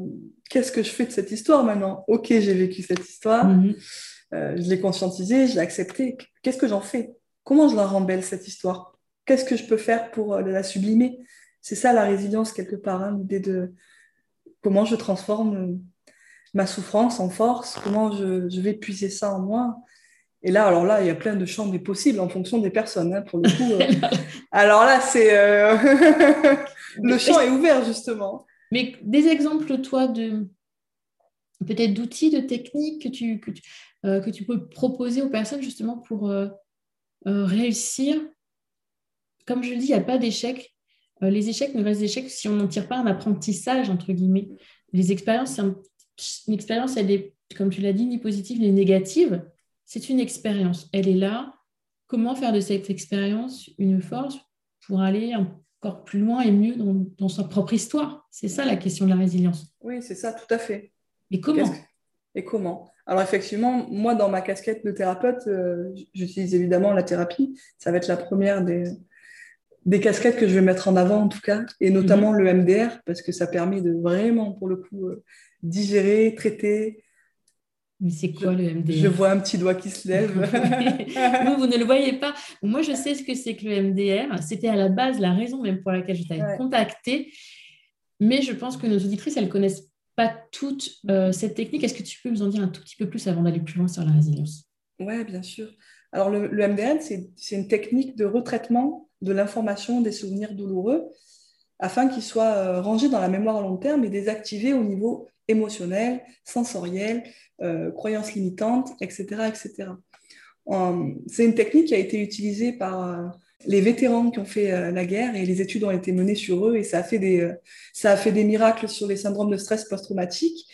qu'est-ce que je fais de cette histoire maintenant? Ok, j'ai vécu cette histoire. Mhm. Euh, je l'ai conscientisé, je l'ai accepté. Qu'est-ce que j'en fais? Comment je la rends belle, cette histoire? Qu'est-ce que je peux faire pour euh, la sublimer? C'est ça la résilience, quelque part, hein, l'idée de comment je transforme ma souffrance en force, comment je, vais puiser ça en moi. Et là, alors là, il y a plein de champs des possibles en fonction des personnes, hein, pour le coup. (laughs) alors là, c'est... (laughs) le champ est ouvert, justement. Mais des exemples, toi, de peut-être d'outils, de techniques que tu, que tu, euh, que tu peux proposer aux personnes justement pour euh, euh, réussir? Comme je le dis, il n'y a pas d'échec. les échecs ne restent des échecs si on n'en tire pas un apprentissage, entre guillemets. Les expériences, une expérience, elle est, comme tu l'as dit, ni positive ni négative. C'est une expérience. Elle est là. Comment faire de cette expérience une force pour aller encore plus loin et mieux dans, dans sa propre histoire? C'est ça la question de la résilience. Oui, c'est ça, tout à fait. Et comment? Et comment? Alors effectivement, moi, dans ma casquette de thérapeute, euh, j'utilise évidemment la thérapie. Ça va être la première des, des casquettes que je vais mettre en avant, en tout cas, et notamment mhm. le MDR, parce que ça permet de vraiment, pour le coup, euh, digérer, traiter. Mais c'est quoi le MDR Je vois un petit doigt qui se lève. (laughs) vous, vous ne le voyez pas. Moi, je sais ce que c'est que le MDR. C'était à la base la raison même pour laquelle je t'avais contacté. Mais je pense que nos auditrices, elles connaissent pas toute euh, cette technique. Est-ce que tu peux nous en dire un tout petit peu plus avant d'aller plus loin sur la résilience? Oui, bien sûr. Alors, le, le c'est une technique de retraitement de l'information des souvenirs douloureux afin qu'ils soient euh, rangés dans la mémoire à long terme et désactivés au niveau émotionnel, sensoriel, euh, croyances limitantes, etc. etc. c'est une technique qui a été utilisée par les vétérans qui ont fait euh, la guerre et les études ont été menées sur eux et ça a fait des, euh, ça a fait des miracles sur les syndromes de stress post-traumatique.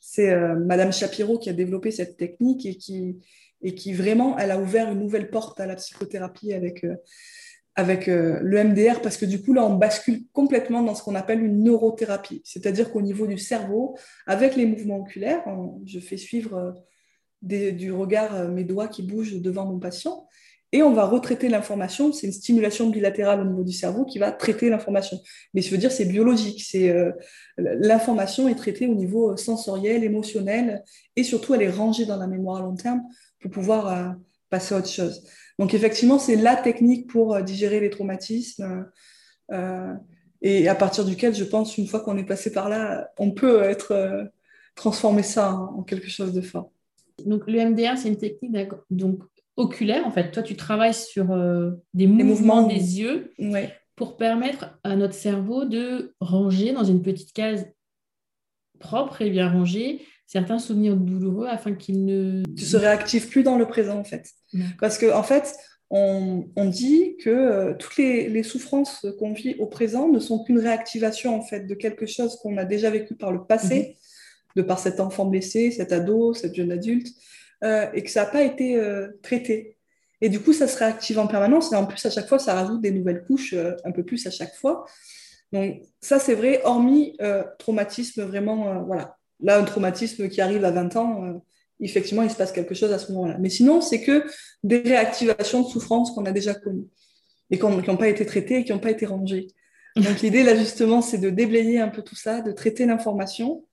C'est euh, Madame Shapiro qui a développé cette technique et qui, et qui vraiment, elle a ouvert une nouvelle porte à la psychothérapie avec, avec le MDR parce que du coup, là, on bascule complètement dans ce qu'on appelle une neurothérapie. C'est-à-dire qu'au niveau du cerveau, avec les mouvements oculaires, je fais suivre du regard mes doigts qui bougent devant mon patient et on va retraiter l'information. C'est une stimulation bilatérale au niveau du cerveau qui va traiter l'information. Mais je veux dire, c'est biologique. C'est euh, l'information est traitée au niveau sensoriel, émotionnel, et surtout elle est rangée dans la mémoire à long terme pour pouvoir euh, passer à autre chose. Donc effectivement, c'est la technique pour euh, digérer les traumatismes. et à partir duquel, je pense, une fois qu'on est passé par là, on peut être transformer ça en, quelque chose de fort. Donc le MDR, c'est une technique donc oculaire, en fait. Toi, tu travailles sur euh, des mouvements, des yeux pour permettre à notre cerveau de ranger dans une petite case propre et bien rangée certains souvenirs douloureux afin qu'ils ne... Tu se réactives plus dans le présent en fait. Parce qu'en en fait, on, dit que euh, toutes les, souffrances qu'on vit au présent ne sont qu'une réactivation en fait de quelque chose qu'on a déjà vécu par le passé, mhm. de par cet enfant blessé, cet ado, cette jeune adulte, euh, et que ça n'a pas été euh, traité. Et du coup, ça se réactive en permanence, et en plus, à chaque fois, ça rajoute des nouvelles couches, un peu plus à chaque fois. Donc ça, c'est vrai, hormis traumatisme vraiment, voilà. Là, un traumatisme qui arrive à 20 ans, effectivement, il se passe quelque chose à ce moment-là. Mais sinon, c'est que des réactivations de souffrance qu'on a déjà connues et qui n'ont pas été traitées et qui n'ont pas été rangées. Donc (laughs) l'idée, là, justement, c'est de déblayer un peu tout ça, de traiter l'information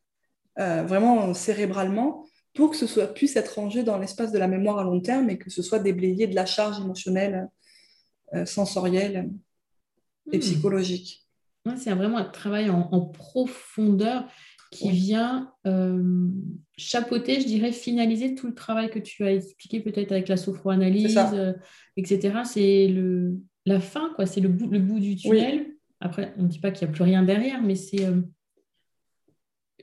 euh, vraiment cérébralement pour que ce soit, puisse être rangé dans l'espace de la mémoire à long terme et que ce soit déblayé de la charge émotionnelle, euh, sensorielle et hmm. psychologique. c'est vraiment un travail en, en profondeur qui vient euh, chapeauter, je dirais, finaliser tout le travail que tu as expliqué peut-être avec la sophroanalyse, euh, etc. C'est le, la fin, quoi. C'est le bout, le bout du tunnel. Après, on ne dit pas qu'il n'y a plus rien derrière, mais c'est... Euh,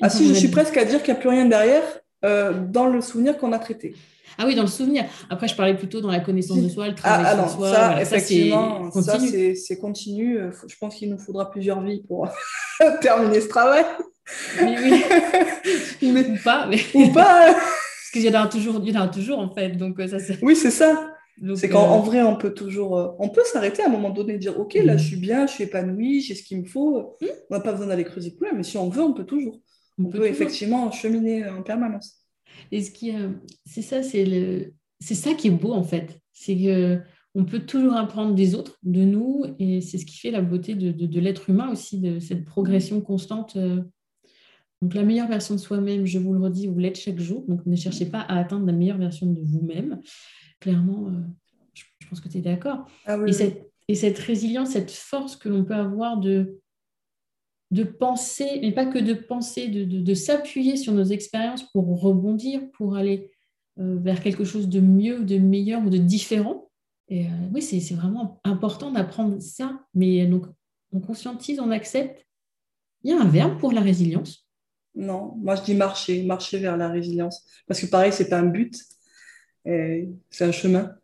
ah si, je suis presque à dire qu'il n'y a plus rien derrière dans le souvenir qu'on a traité. Ah oui, dans le souvenir. Après, je parlais plutôt dans la connaissance de soi, le travail ah, sur soi. Ça, effectivement, ça, c'est continu. Je pense qu'il nous faudra plusieurs vies pour (laughs) terminer ce travail. Oui, (laughs) oui. Ou pas. Mais... Ou pas. Parce qu'il y en a toujours, il y en a toujours en fait. Donc, euh, ça, oui, c'est ça. C'est qu'en euh, vrai, on peut toujours, euh, on peut s'arrêter à un moment donné et dire, ok, là, mm. je suis bien, je suis épanouie, j'ai ce qu'il me faut. Mm. On n'a pas besoin d'aller creuser plus mais si on veut, on peut toujours. On, peut, effectivement cheminer en permanence. Et ce qui, c'est ça, c'est le, c'est ça qui est beau en fait, c'est que on peut toujours apprendre des autres, de nous, et c'est ce qui fait la beauté de, de, de l'être humain aussi, de cette progression constante donc la meilleure version de soi-même, je vous le redis, vous l'êtes chaque jour. Donc ne cherchez pas à atteindre la meilleure version de vous-même. Clairement, euh, je, pense que tu es d'accord. Ah et, cette, résilience, cette force que l'on peut avoir de, de penser, mais pas que de penser, de, s'appuyer sur nos expériences pour rebondir, pour aller euh, vers quelque chose de mieux, de meilleur ou de différent. Et euh, oui, c'est vraiment important d'apprendre ça. Mais donc, on conscientise, on accepte. Il y a un verbe pour la résilience. Non, moi je dis marcher, marcher vers la résilience. Parce que pareil, c'est pas un but, c'est un chemin.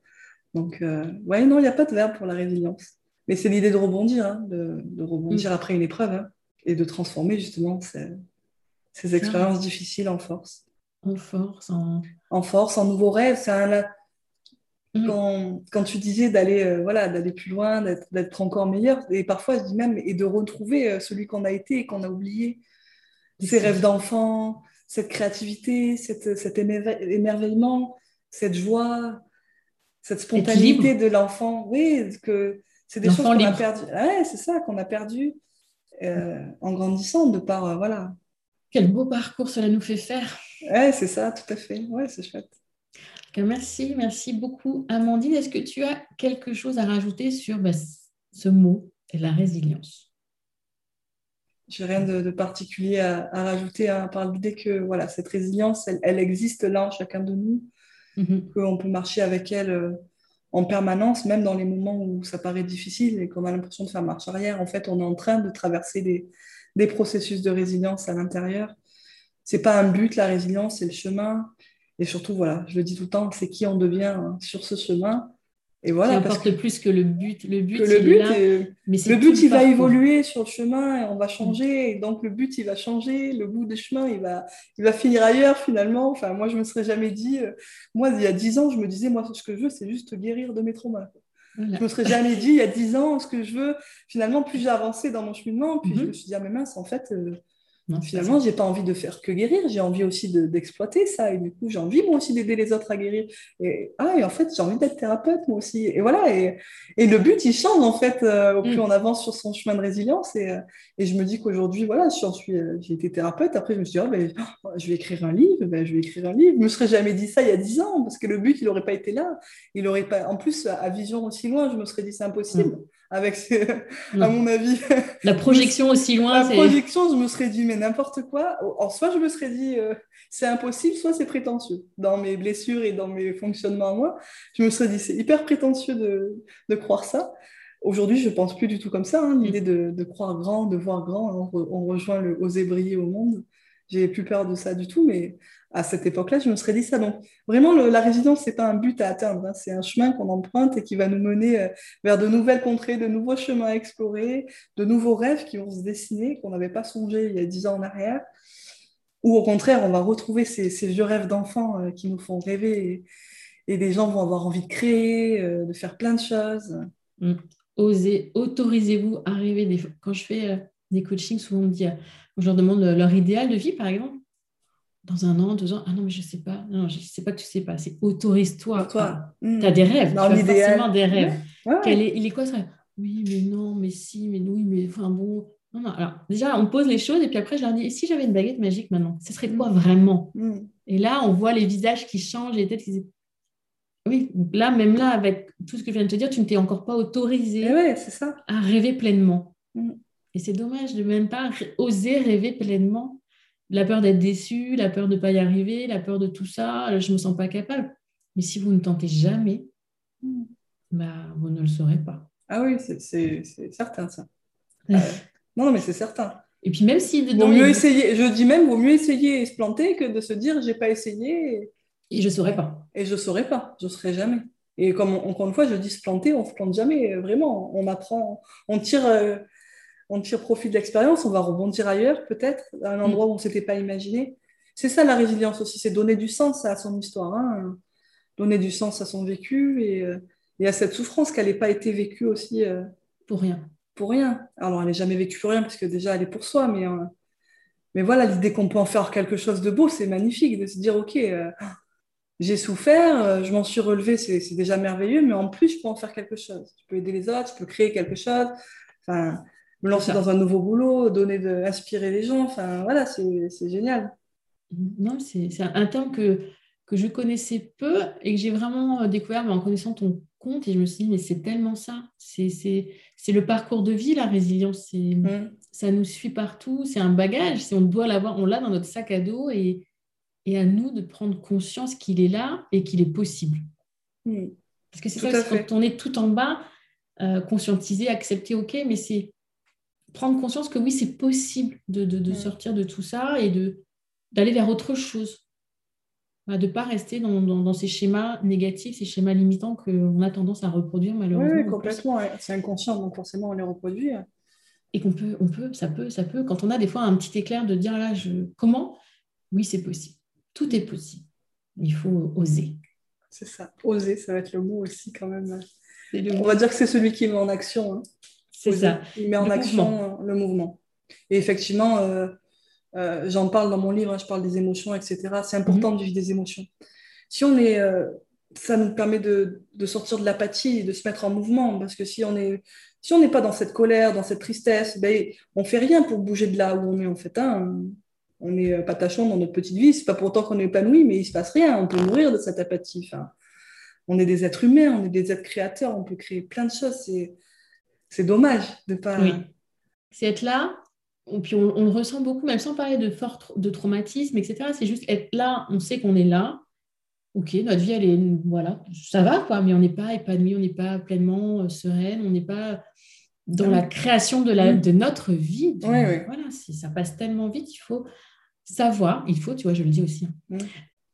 Donc, euh, ouais, non, il n'y a pas de verbe pour la résilience. Mais c'est l'idée de rebondir, hein, de, rebondir mm. après une épreuve hein, et de transformer justement ces, expériences difficiles en force. En force, en, en force, en nouveaux rêves. C'est un, mm. quand, quand, tu disais d'aller euh, voilà, d'aller plus loin, d'être encore meilleur, et parfois je dis même, et de retrouver euh, celui qu'on a été et qu'on a oublié ces rêves d'enfant, cette créativité, cet émerveillement, cette joie, cette spontanéité de l'enfant. Oui, que c'est des choses qu'on a perdues. Ouais, c'est ça qu'on a perdu euh, en grandissant de par euh, voilà. Quel beau parcours cela nous fait faire. Ouais, c'est ça, tout à fait. Ouais, c'est chouette. Merci, merci beaucoup, Amandine. Est-ce que tu as quelque chose à rajouter sur bah, ce mot, la résilience? J'ai rien de, particulier à, rajouter à part l'idée que voilà, cette résilience, elle, existe là en chacun de nous, mm-hmm. qu'on peut marcher avec elle euh, en permanence, même dans les moments où ça paraît difficile et qu'on a l'impression de faire marche arrière. En fait, on est en train de traverser des, des processus de résilience à l'intérieur. C'est pas un but, la résilience, c'est le chemin. Et surtout, voilà, je le dis tout le temps, c'est qui on devient hein, sur ce chemin. Et voilà, qui importe plus que le but. Le but, le but, mais le but il va évoluer sur le chemin et on va changer. Et donc le but, il va changer. Le bout du chemin, il va, il va finir ailleurs finalement. Enfin, moi, je me serais jamais dit. Euh, moi, il y a dix ans, je me disais, moi, ce que je veux, c'est juste guérir de mes traumas. Je Je me serais jamais dit, il y a dix ans, ce que je veux. Finalement, plus j'ai avancé dans mon cheminement, puis je mhm. me suis dit, ah, mais mince, en fait, euh, Finalement, j'ai pas envie de faire que guérir, j'ai envie aussi d'exploiter ça. Et du coup, j'ai envie moi aussi d'aider les autres à guérir. Et, ah, et en fait, j'ai envie d'être thérapeute moi aussi. Et voilà. Et, et, le but, il change en fait euh, au plus mm. on avance sur son chemin de résilience. Et, euh, et je me dis qu'aujourd'hui, voilà, suis, euh, j'ai été thérapeute. Après, je me suis dit, oh, ben, oh, je vais écrire un livre. Ben, je vais écrire un livre. Je me serais jamais dit ça il y a dix ans parce que le but, il n'aurait pas été là. Il aurait pas. En plus, à vision aussi loin, je me serais dit, c'est impossible. Mm avec, à mon avis. (laughs) La projection aussi loin. La projection, je me serais dit, mais n'importe quoi. En soit, je me serais dit, euh, c'est impossible, soit c'est prétentieux. Dans mes blessures et dans mes fonctionnements à moi, je me serais dit, c'est hyper prétentieux de, de croire ça. Aujourd'hui, je pense plus du tout comme ça. Hein, l'idée de, de, croire grand, de voir grand, on, rejoint le oser briller au monde. J'ai plus peur de ça du tout, mais à cette époque-là, je me serais dit ça. Donc, vraiment, la résilience, c'est pas un but à atteindre, hein. c'est un chemin qu'on emprunte et qui va nous mener euh, vers de nouvelles contrées, de nouveaux chemins à explorer, de nouveaux rêves qui vont se dessiner, qu'on n'avait pas songé il y a dix ans en arrière. Ou au contraire, on va retrouver ces, vieux rêves d'enfants euh, qui nous font rêver et, des gens vont avoir envie de créer, euh, de faire plein de choses. Mm osez, autorisez-vous à rêver. Quand je fais des coachings, souvent on me dit, je leur demande leur idéal de vie, par exemple. Dans un an, deux ans, ah non, mais je ne sais pas. Non, je ne sais pas que tu ne sais pas. C'est autorise-toi. Toi. Tu as des rêves. tu as forcément des rêves. est, il est quoi ça Oui, mais non, mais si, mais oui, mais enfin bon. Non, non. Alors, déjà, on pose les choses et puis après, je leur dis, et si j'avais une baguette magique maintenant, ce serait quoi vraiment? Et là, on voit les visages qui changent, les têtes qui disent, oui, là, même là, avec tout ce que je viens de te dire, tu ne t'es encore pas autorisé eh ça. à rêver pleinement. Et c'est dommage de même pas oser rêver pleinement. La peur d'être déçu, la peur de ne pas y arriver, la peur de tout ça, je ne me sens pas capable. Mais si vous ne tentez jamais, bah, vous ne le saurez pas. Ah oui, c'est certain ça. (laughs) Euh, non, mais c'est certain. Et puis même si... Vaut mieux essayer, je dis même, vaut mieux essayer et se planter que de se dire, j'ai pas essayé. Et je ne saurais pas. Et je ne saurais pas, je ne saurais jamais. Et comme encore une fois, je dis se planter, on ne se plante jamais, vraiment. On apprend, on tire, euh, on tire profit de l'expérience, on va rebondir ailleurs peut-être, à un endroit où on ne s'était pas imaginé. C'est ça la résilience aussi, c'est donner du sens à son histoire, hein. donner du sens à son vécu et, euh, et à cette souffrance qu'elle n'ait pas été vécue aussi. Euh, pour rien. Pour rien. Alors elle n'est jamais vécue pour rien, parce que déjà elle est pour soi, mais, mais voilà, l'idée qu'on peut en faire quelque chose de beau, c'est magnifique, de se dire, ok j'ai souffert, euh, je m'en suis relevée, c'est déjà merveilleux, mais en plus, je peux en faire quelque chose. Je peux aider les autres, je peux créer quelque chose, enfin, me lancer dans un nouveau boulot, donner de, inspirer les gens, enfin, voilà, c'est génial. Non, c'est un terme que, que je connaissais peu et que j'ai vraiment euh, découvert en connaissant ton compte et je me suis dit, mais c'est tellement ça. C'est le parcours de vie, la résilience. Mm. Ça nous suit partout, c'est un bagage, on doit l'avoir, on l'a dans notre sac à dos et et à nous de prendre conscience qu'il est là et qu'il est possible. Hmm. Parce que c'est ça, quand on est tout en bas, euh, conscientiser, accepter, ok, mais c'est prendre conscience que oui, c'est possible de, de, hmm. sortir de tout ça et de d'aller vers autre chose. de ne pas rester dans, dans, ces schémas négatifs, ces schémas limitants qu'on a tendance à reproduire malheureusement. Oui, complètement. C'est inconscient, donc forcément on les reproduit. Et qu'on peut, on peut, ça peut, ça peut, quand on a des fois un petit éclair de dire là, je, comment? Oui, c'est possible. Tout est possible. Il faut oser. C'est ça. Oser, ça va être le mot aussi quand même. On va dire que c'est celui qui met en action. Hein. C'est ça. Il met en action euh, le mouvement. Et effectivement, euh, euh, j'en parle dans mon livre, hein, je parle des émotions, etc. C'est important mhm. de vivre des émotions. Si on est, ça nous permet de, sortir de l'apathie et de se mettre en mouvement, parce que si on est, si on n'est pas dans cette colère, dans cette tristesse, ben, on fait rien pour bouger de là où on est en fait. Hein on est patachon dans notre petite vie. C'est pas pour autant qu'on est épanoui, mais il se passe rien. On peut mourir de cette apathie. on est des êtres humains, on est des êtres créateurs, on peut créer plein de choses. C'est, dommage de pas. Oui. C'est être là. Et puis on, le ressent beaucoup, même sans parler de fort de traumatisme, etc. C'est juste être là. On sait qu'on est là. Ok, notre vie, elle est voilà, ça va quoi, mais on n'est pas épanoui, on n'est pas pleinement euh, sereine, on n'est pas dans la création de, la, mm. de notre vie. Voilà, si ça passe tellement vite, il faut savoir, il faut, tu vois, je le dis aussi, hein, mm.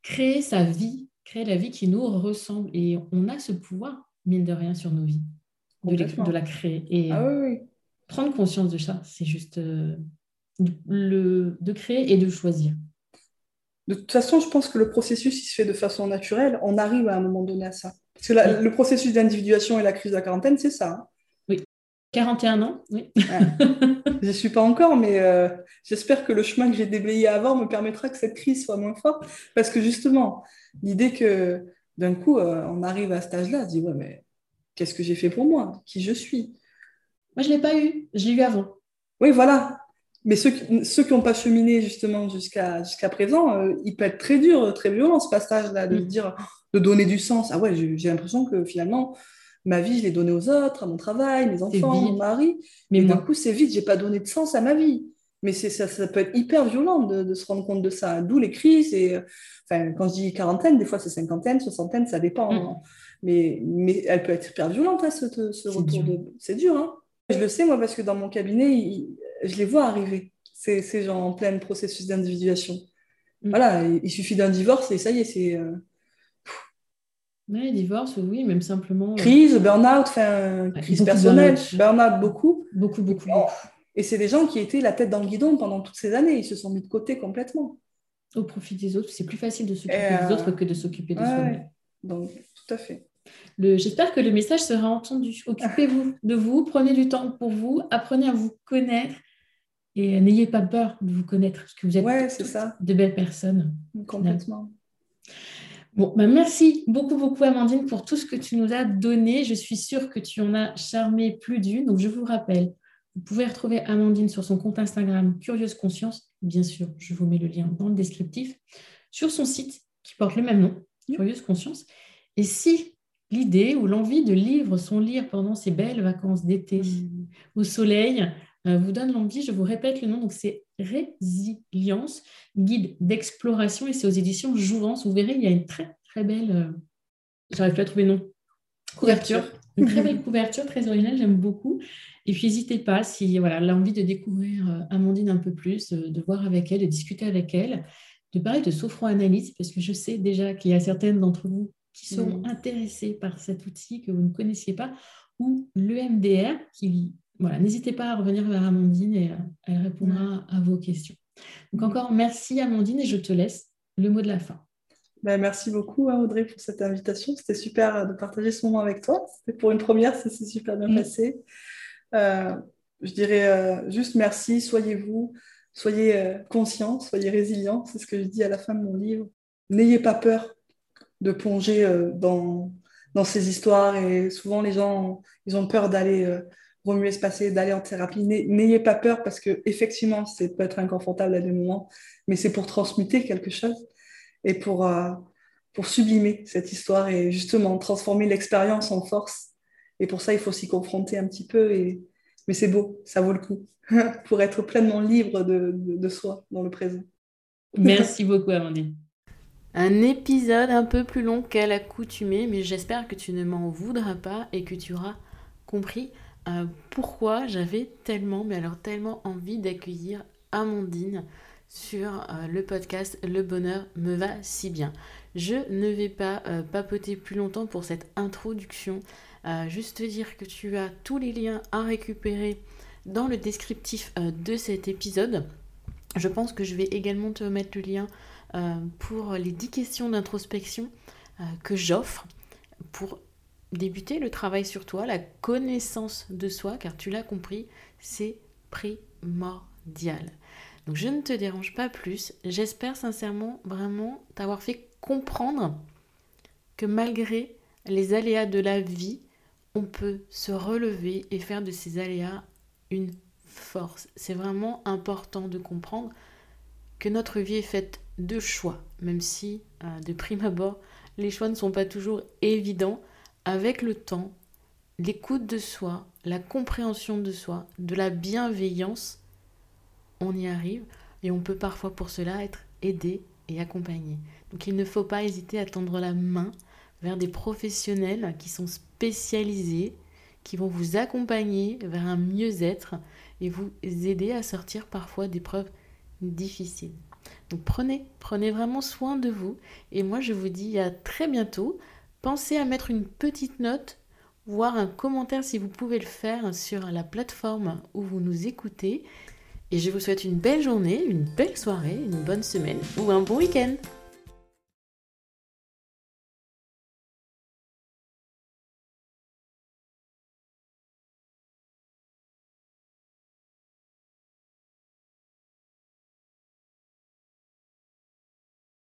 créer sa vie, créer la vie qui nous ressemble. Et on a ce pouvoir, mine de rien, sur nos vies, de, la créer. Et ah prendre conscience de ça, c'est juste euh, le, de créer et de choisir. De toute façon, je pense que le processus, il se fait de façon naturelle. On arrive à un moment donné à ça. Parce que le processus d'individuation et la crise de la quarantaine, c'est ça. Hein. 41 ans, oui. (laughs) je ne suis pas encore, mais euh, j'espère que le chemin que j'ai déblayé avant me permettra que cette crise soit moins forte. Parce que justement, l'idée que d'un coup, euh, on arrive à cet âge-là, on se dit, ouais, mais qu'est-ce que j'ai fait pour moi? Qui je suis? Moi, je ne l'ai pas eu. Je l'ai eu avant. Oui, voilà. Mais ceux qui n'ont pas cheminé justement jusqu'à jusqu'à présent, euh, il peut être très dur, très violent ce passage-là, de mm. dire, de donner du sens. Ah ouais, j'ai l'impression que finalement, ma vie, je l'ai donnée aux autres, à mon travail, mes enfants, mon mari. Mais d'un coup, c'est vite, j'ai pas donné de sens à ma vie. Mais ça, ça peut être hyper violent de, se rendre compte de ça. D'où les crises. Et, enfin, quand je dis quarantaine, des fois c'est cinquantaine, soixantaine, ça dépend. Mm. Mais, mais elle peut être hyper violente, hein, ce, ce retour de. C'est dur, hein. Je le sais, moi, parce que dans mon cabinet, je les vois arriver, ces, ces gens en plein processus d'individuation. Mm. Voilà, il, suffit d'un divorce et ça y est, c'est. Euh... Oui, divorce, oui, même simplement. Euh, crise, burn-out, enfin, crise personnelle, burn-out beaucoup. Beaucoup, beaucoup. Et c'est des gens qui étaient la tête dans le guidon pendant toutes ces années. Ils se sont mis de côté complètement. Au profit des autres. C'est plus facile de s'occuper des autres que de s'occuper de soi-même. Donc, tout à fait. J'espère que le message sera entendu. Occupez-vous de vous, prenez du temps pour vous, apprenez à vous connaître et n'ayez pas peur de vous connaître parce que vous êtes ouais, ça. de belles personnes. Complètement. Bon, bah merci beaucoup, beaucoup Amandine pour tout ce que tu nous as donné. Je suis sûre que tu en as charmé plus d'une. Donc, je vous rappelle, vous pouvez retrouver Amandine sur son compte Instagram Curieuse Conscience. Bien sûr, je vous mets le lien dans le descriptif. Sur son site qui porte le même nom, Curieuse Conscience. Et si l'idée ou l'envie de lire son lire pendant ces belles vacances d'été mmh. au soleil euh, vous donne l'envie, je vous répète le nom, donc c'est Résilience, guide d'exploration et c'est aux éditions Jouvence. Vous verrez, il y a une très très belle, euh, j'arrive plus à trouver le nom, couverture. Une très (laughs) belle couverture, très originale, j'aime beaucoup. Et puis n'hésitez pas, si voilà, l'envie de découvrir euh, Amandine un peu plus, de voir avec elle, de discuter avec elle, de parler de sophroanalyse, parce que je sais déjà qu'il y a certaines d'entre vous qui sont mm. intéressées par cet outil que vous ne connaissiez pas, ou l'EMDR, qui voilà, n'hésitez pas à revenir vers Amandine et euh, elle répondra à vos questions. Donc encore merci Amandine et je te laisse le mot de la fin. Ben, merci beaucoup hein, Audrey pour cette invitation. C'était super euh, de partager ce moment avec toi. C'était pour une première, ça s'est super bien mm. passé. Euh, je dirais juste merci, soyez-vous, soyez conscients, soyez résilients. C'est ce que je dis à la fin de mon livre. N'ayez pas peur de plonger dans, dans ces histoires et souvent les gens ils ont peur d'aller remuer se passer, d'aller en thérapie. N'ayez pas peur parce que effectivement, c'est peut être inconfortable à des moments, mais c'est pour transmuter quelque chose et pour, euh, pour sublimer cette histoire et justement transformer l'expérience en force. Et pour ça, il faut s'y confronter un petit peu. Et... Mais c'est beau, ça vaut le coup (laughs) pour être pleinement libre de, de soi dans le présent. Merci beaucoup, Amandine. Un épisode un peu plus long qu'à l'accoutumée, mais j'espère que tu ne m'en voudras pas et que tu auras compris euh, pourquoi j'avais tellement, mais alors tellement envie d'accueillir Amandine sur euh, le podcast Le bonheur me va si bien. Je ne vais pas euh, papoter plus longtemps pour cette introduction. Juste te dire que tu as tous les liens à récupérer dans le descriptif de cet épisode. Je pense que je vais également te mettre le lien pour les 10 questions d'introspection que j'offre pour débuter le travail sur toi, la connaissance de soi, car tu l'as compris, c'est primordial. Donc je ne te dérange pas plus. J'espère sincèrement vraiment t'avoir fait comprendre que malgré les aléas de la vie, peut se relever et faire de ces aléas une force. C'est vraiment important de comprendre que notre vie est faite de choix, même si euh, de prime abord, les choix ne sont pas toujours évidents avec le temps, l'écoute de soi, la compréhension de soi, de la bienveillance, on y arrive et on peut parfois pour cela être aidé et accompagné. Donc il ne faut pas hésiter à tendre la main vers des professionnels qui sont spécialisés, qui vont vous accompagner vers un mieux-être et vous aider à sortir parfois d'épreuves difficiles. Donc prenez, prenez vraiment soin de vous et moi je vous dis à très bientôt Pensez à mettre une petite note, voire un commentaire si vous pouvez le faire sur la plateforme où vous nous écoutez. Et je vous souhaite une belle journée, une belle soirée, une bonne semaine ou un bon week-end.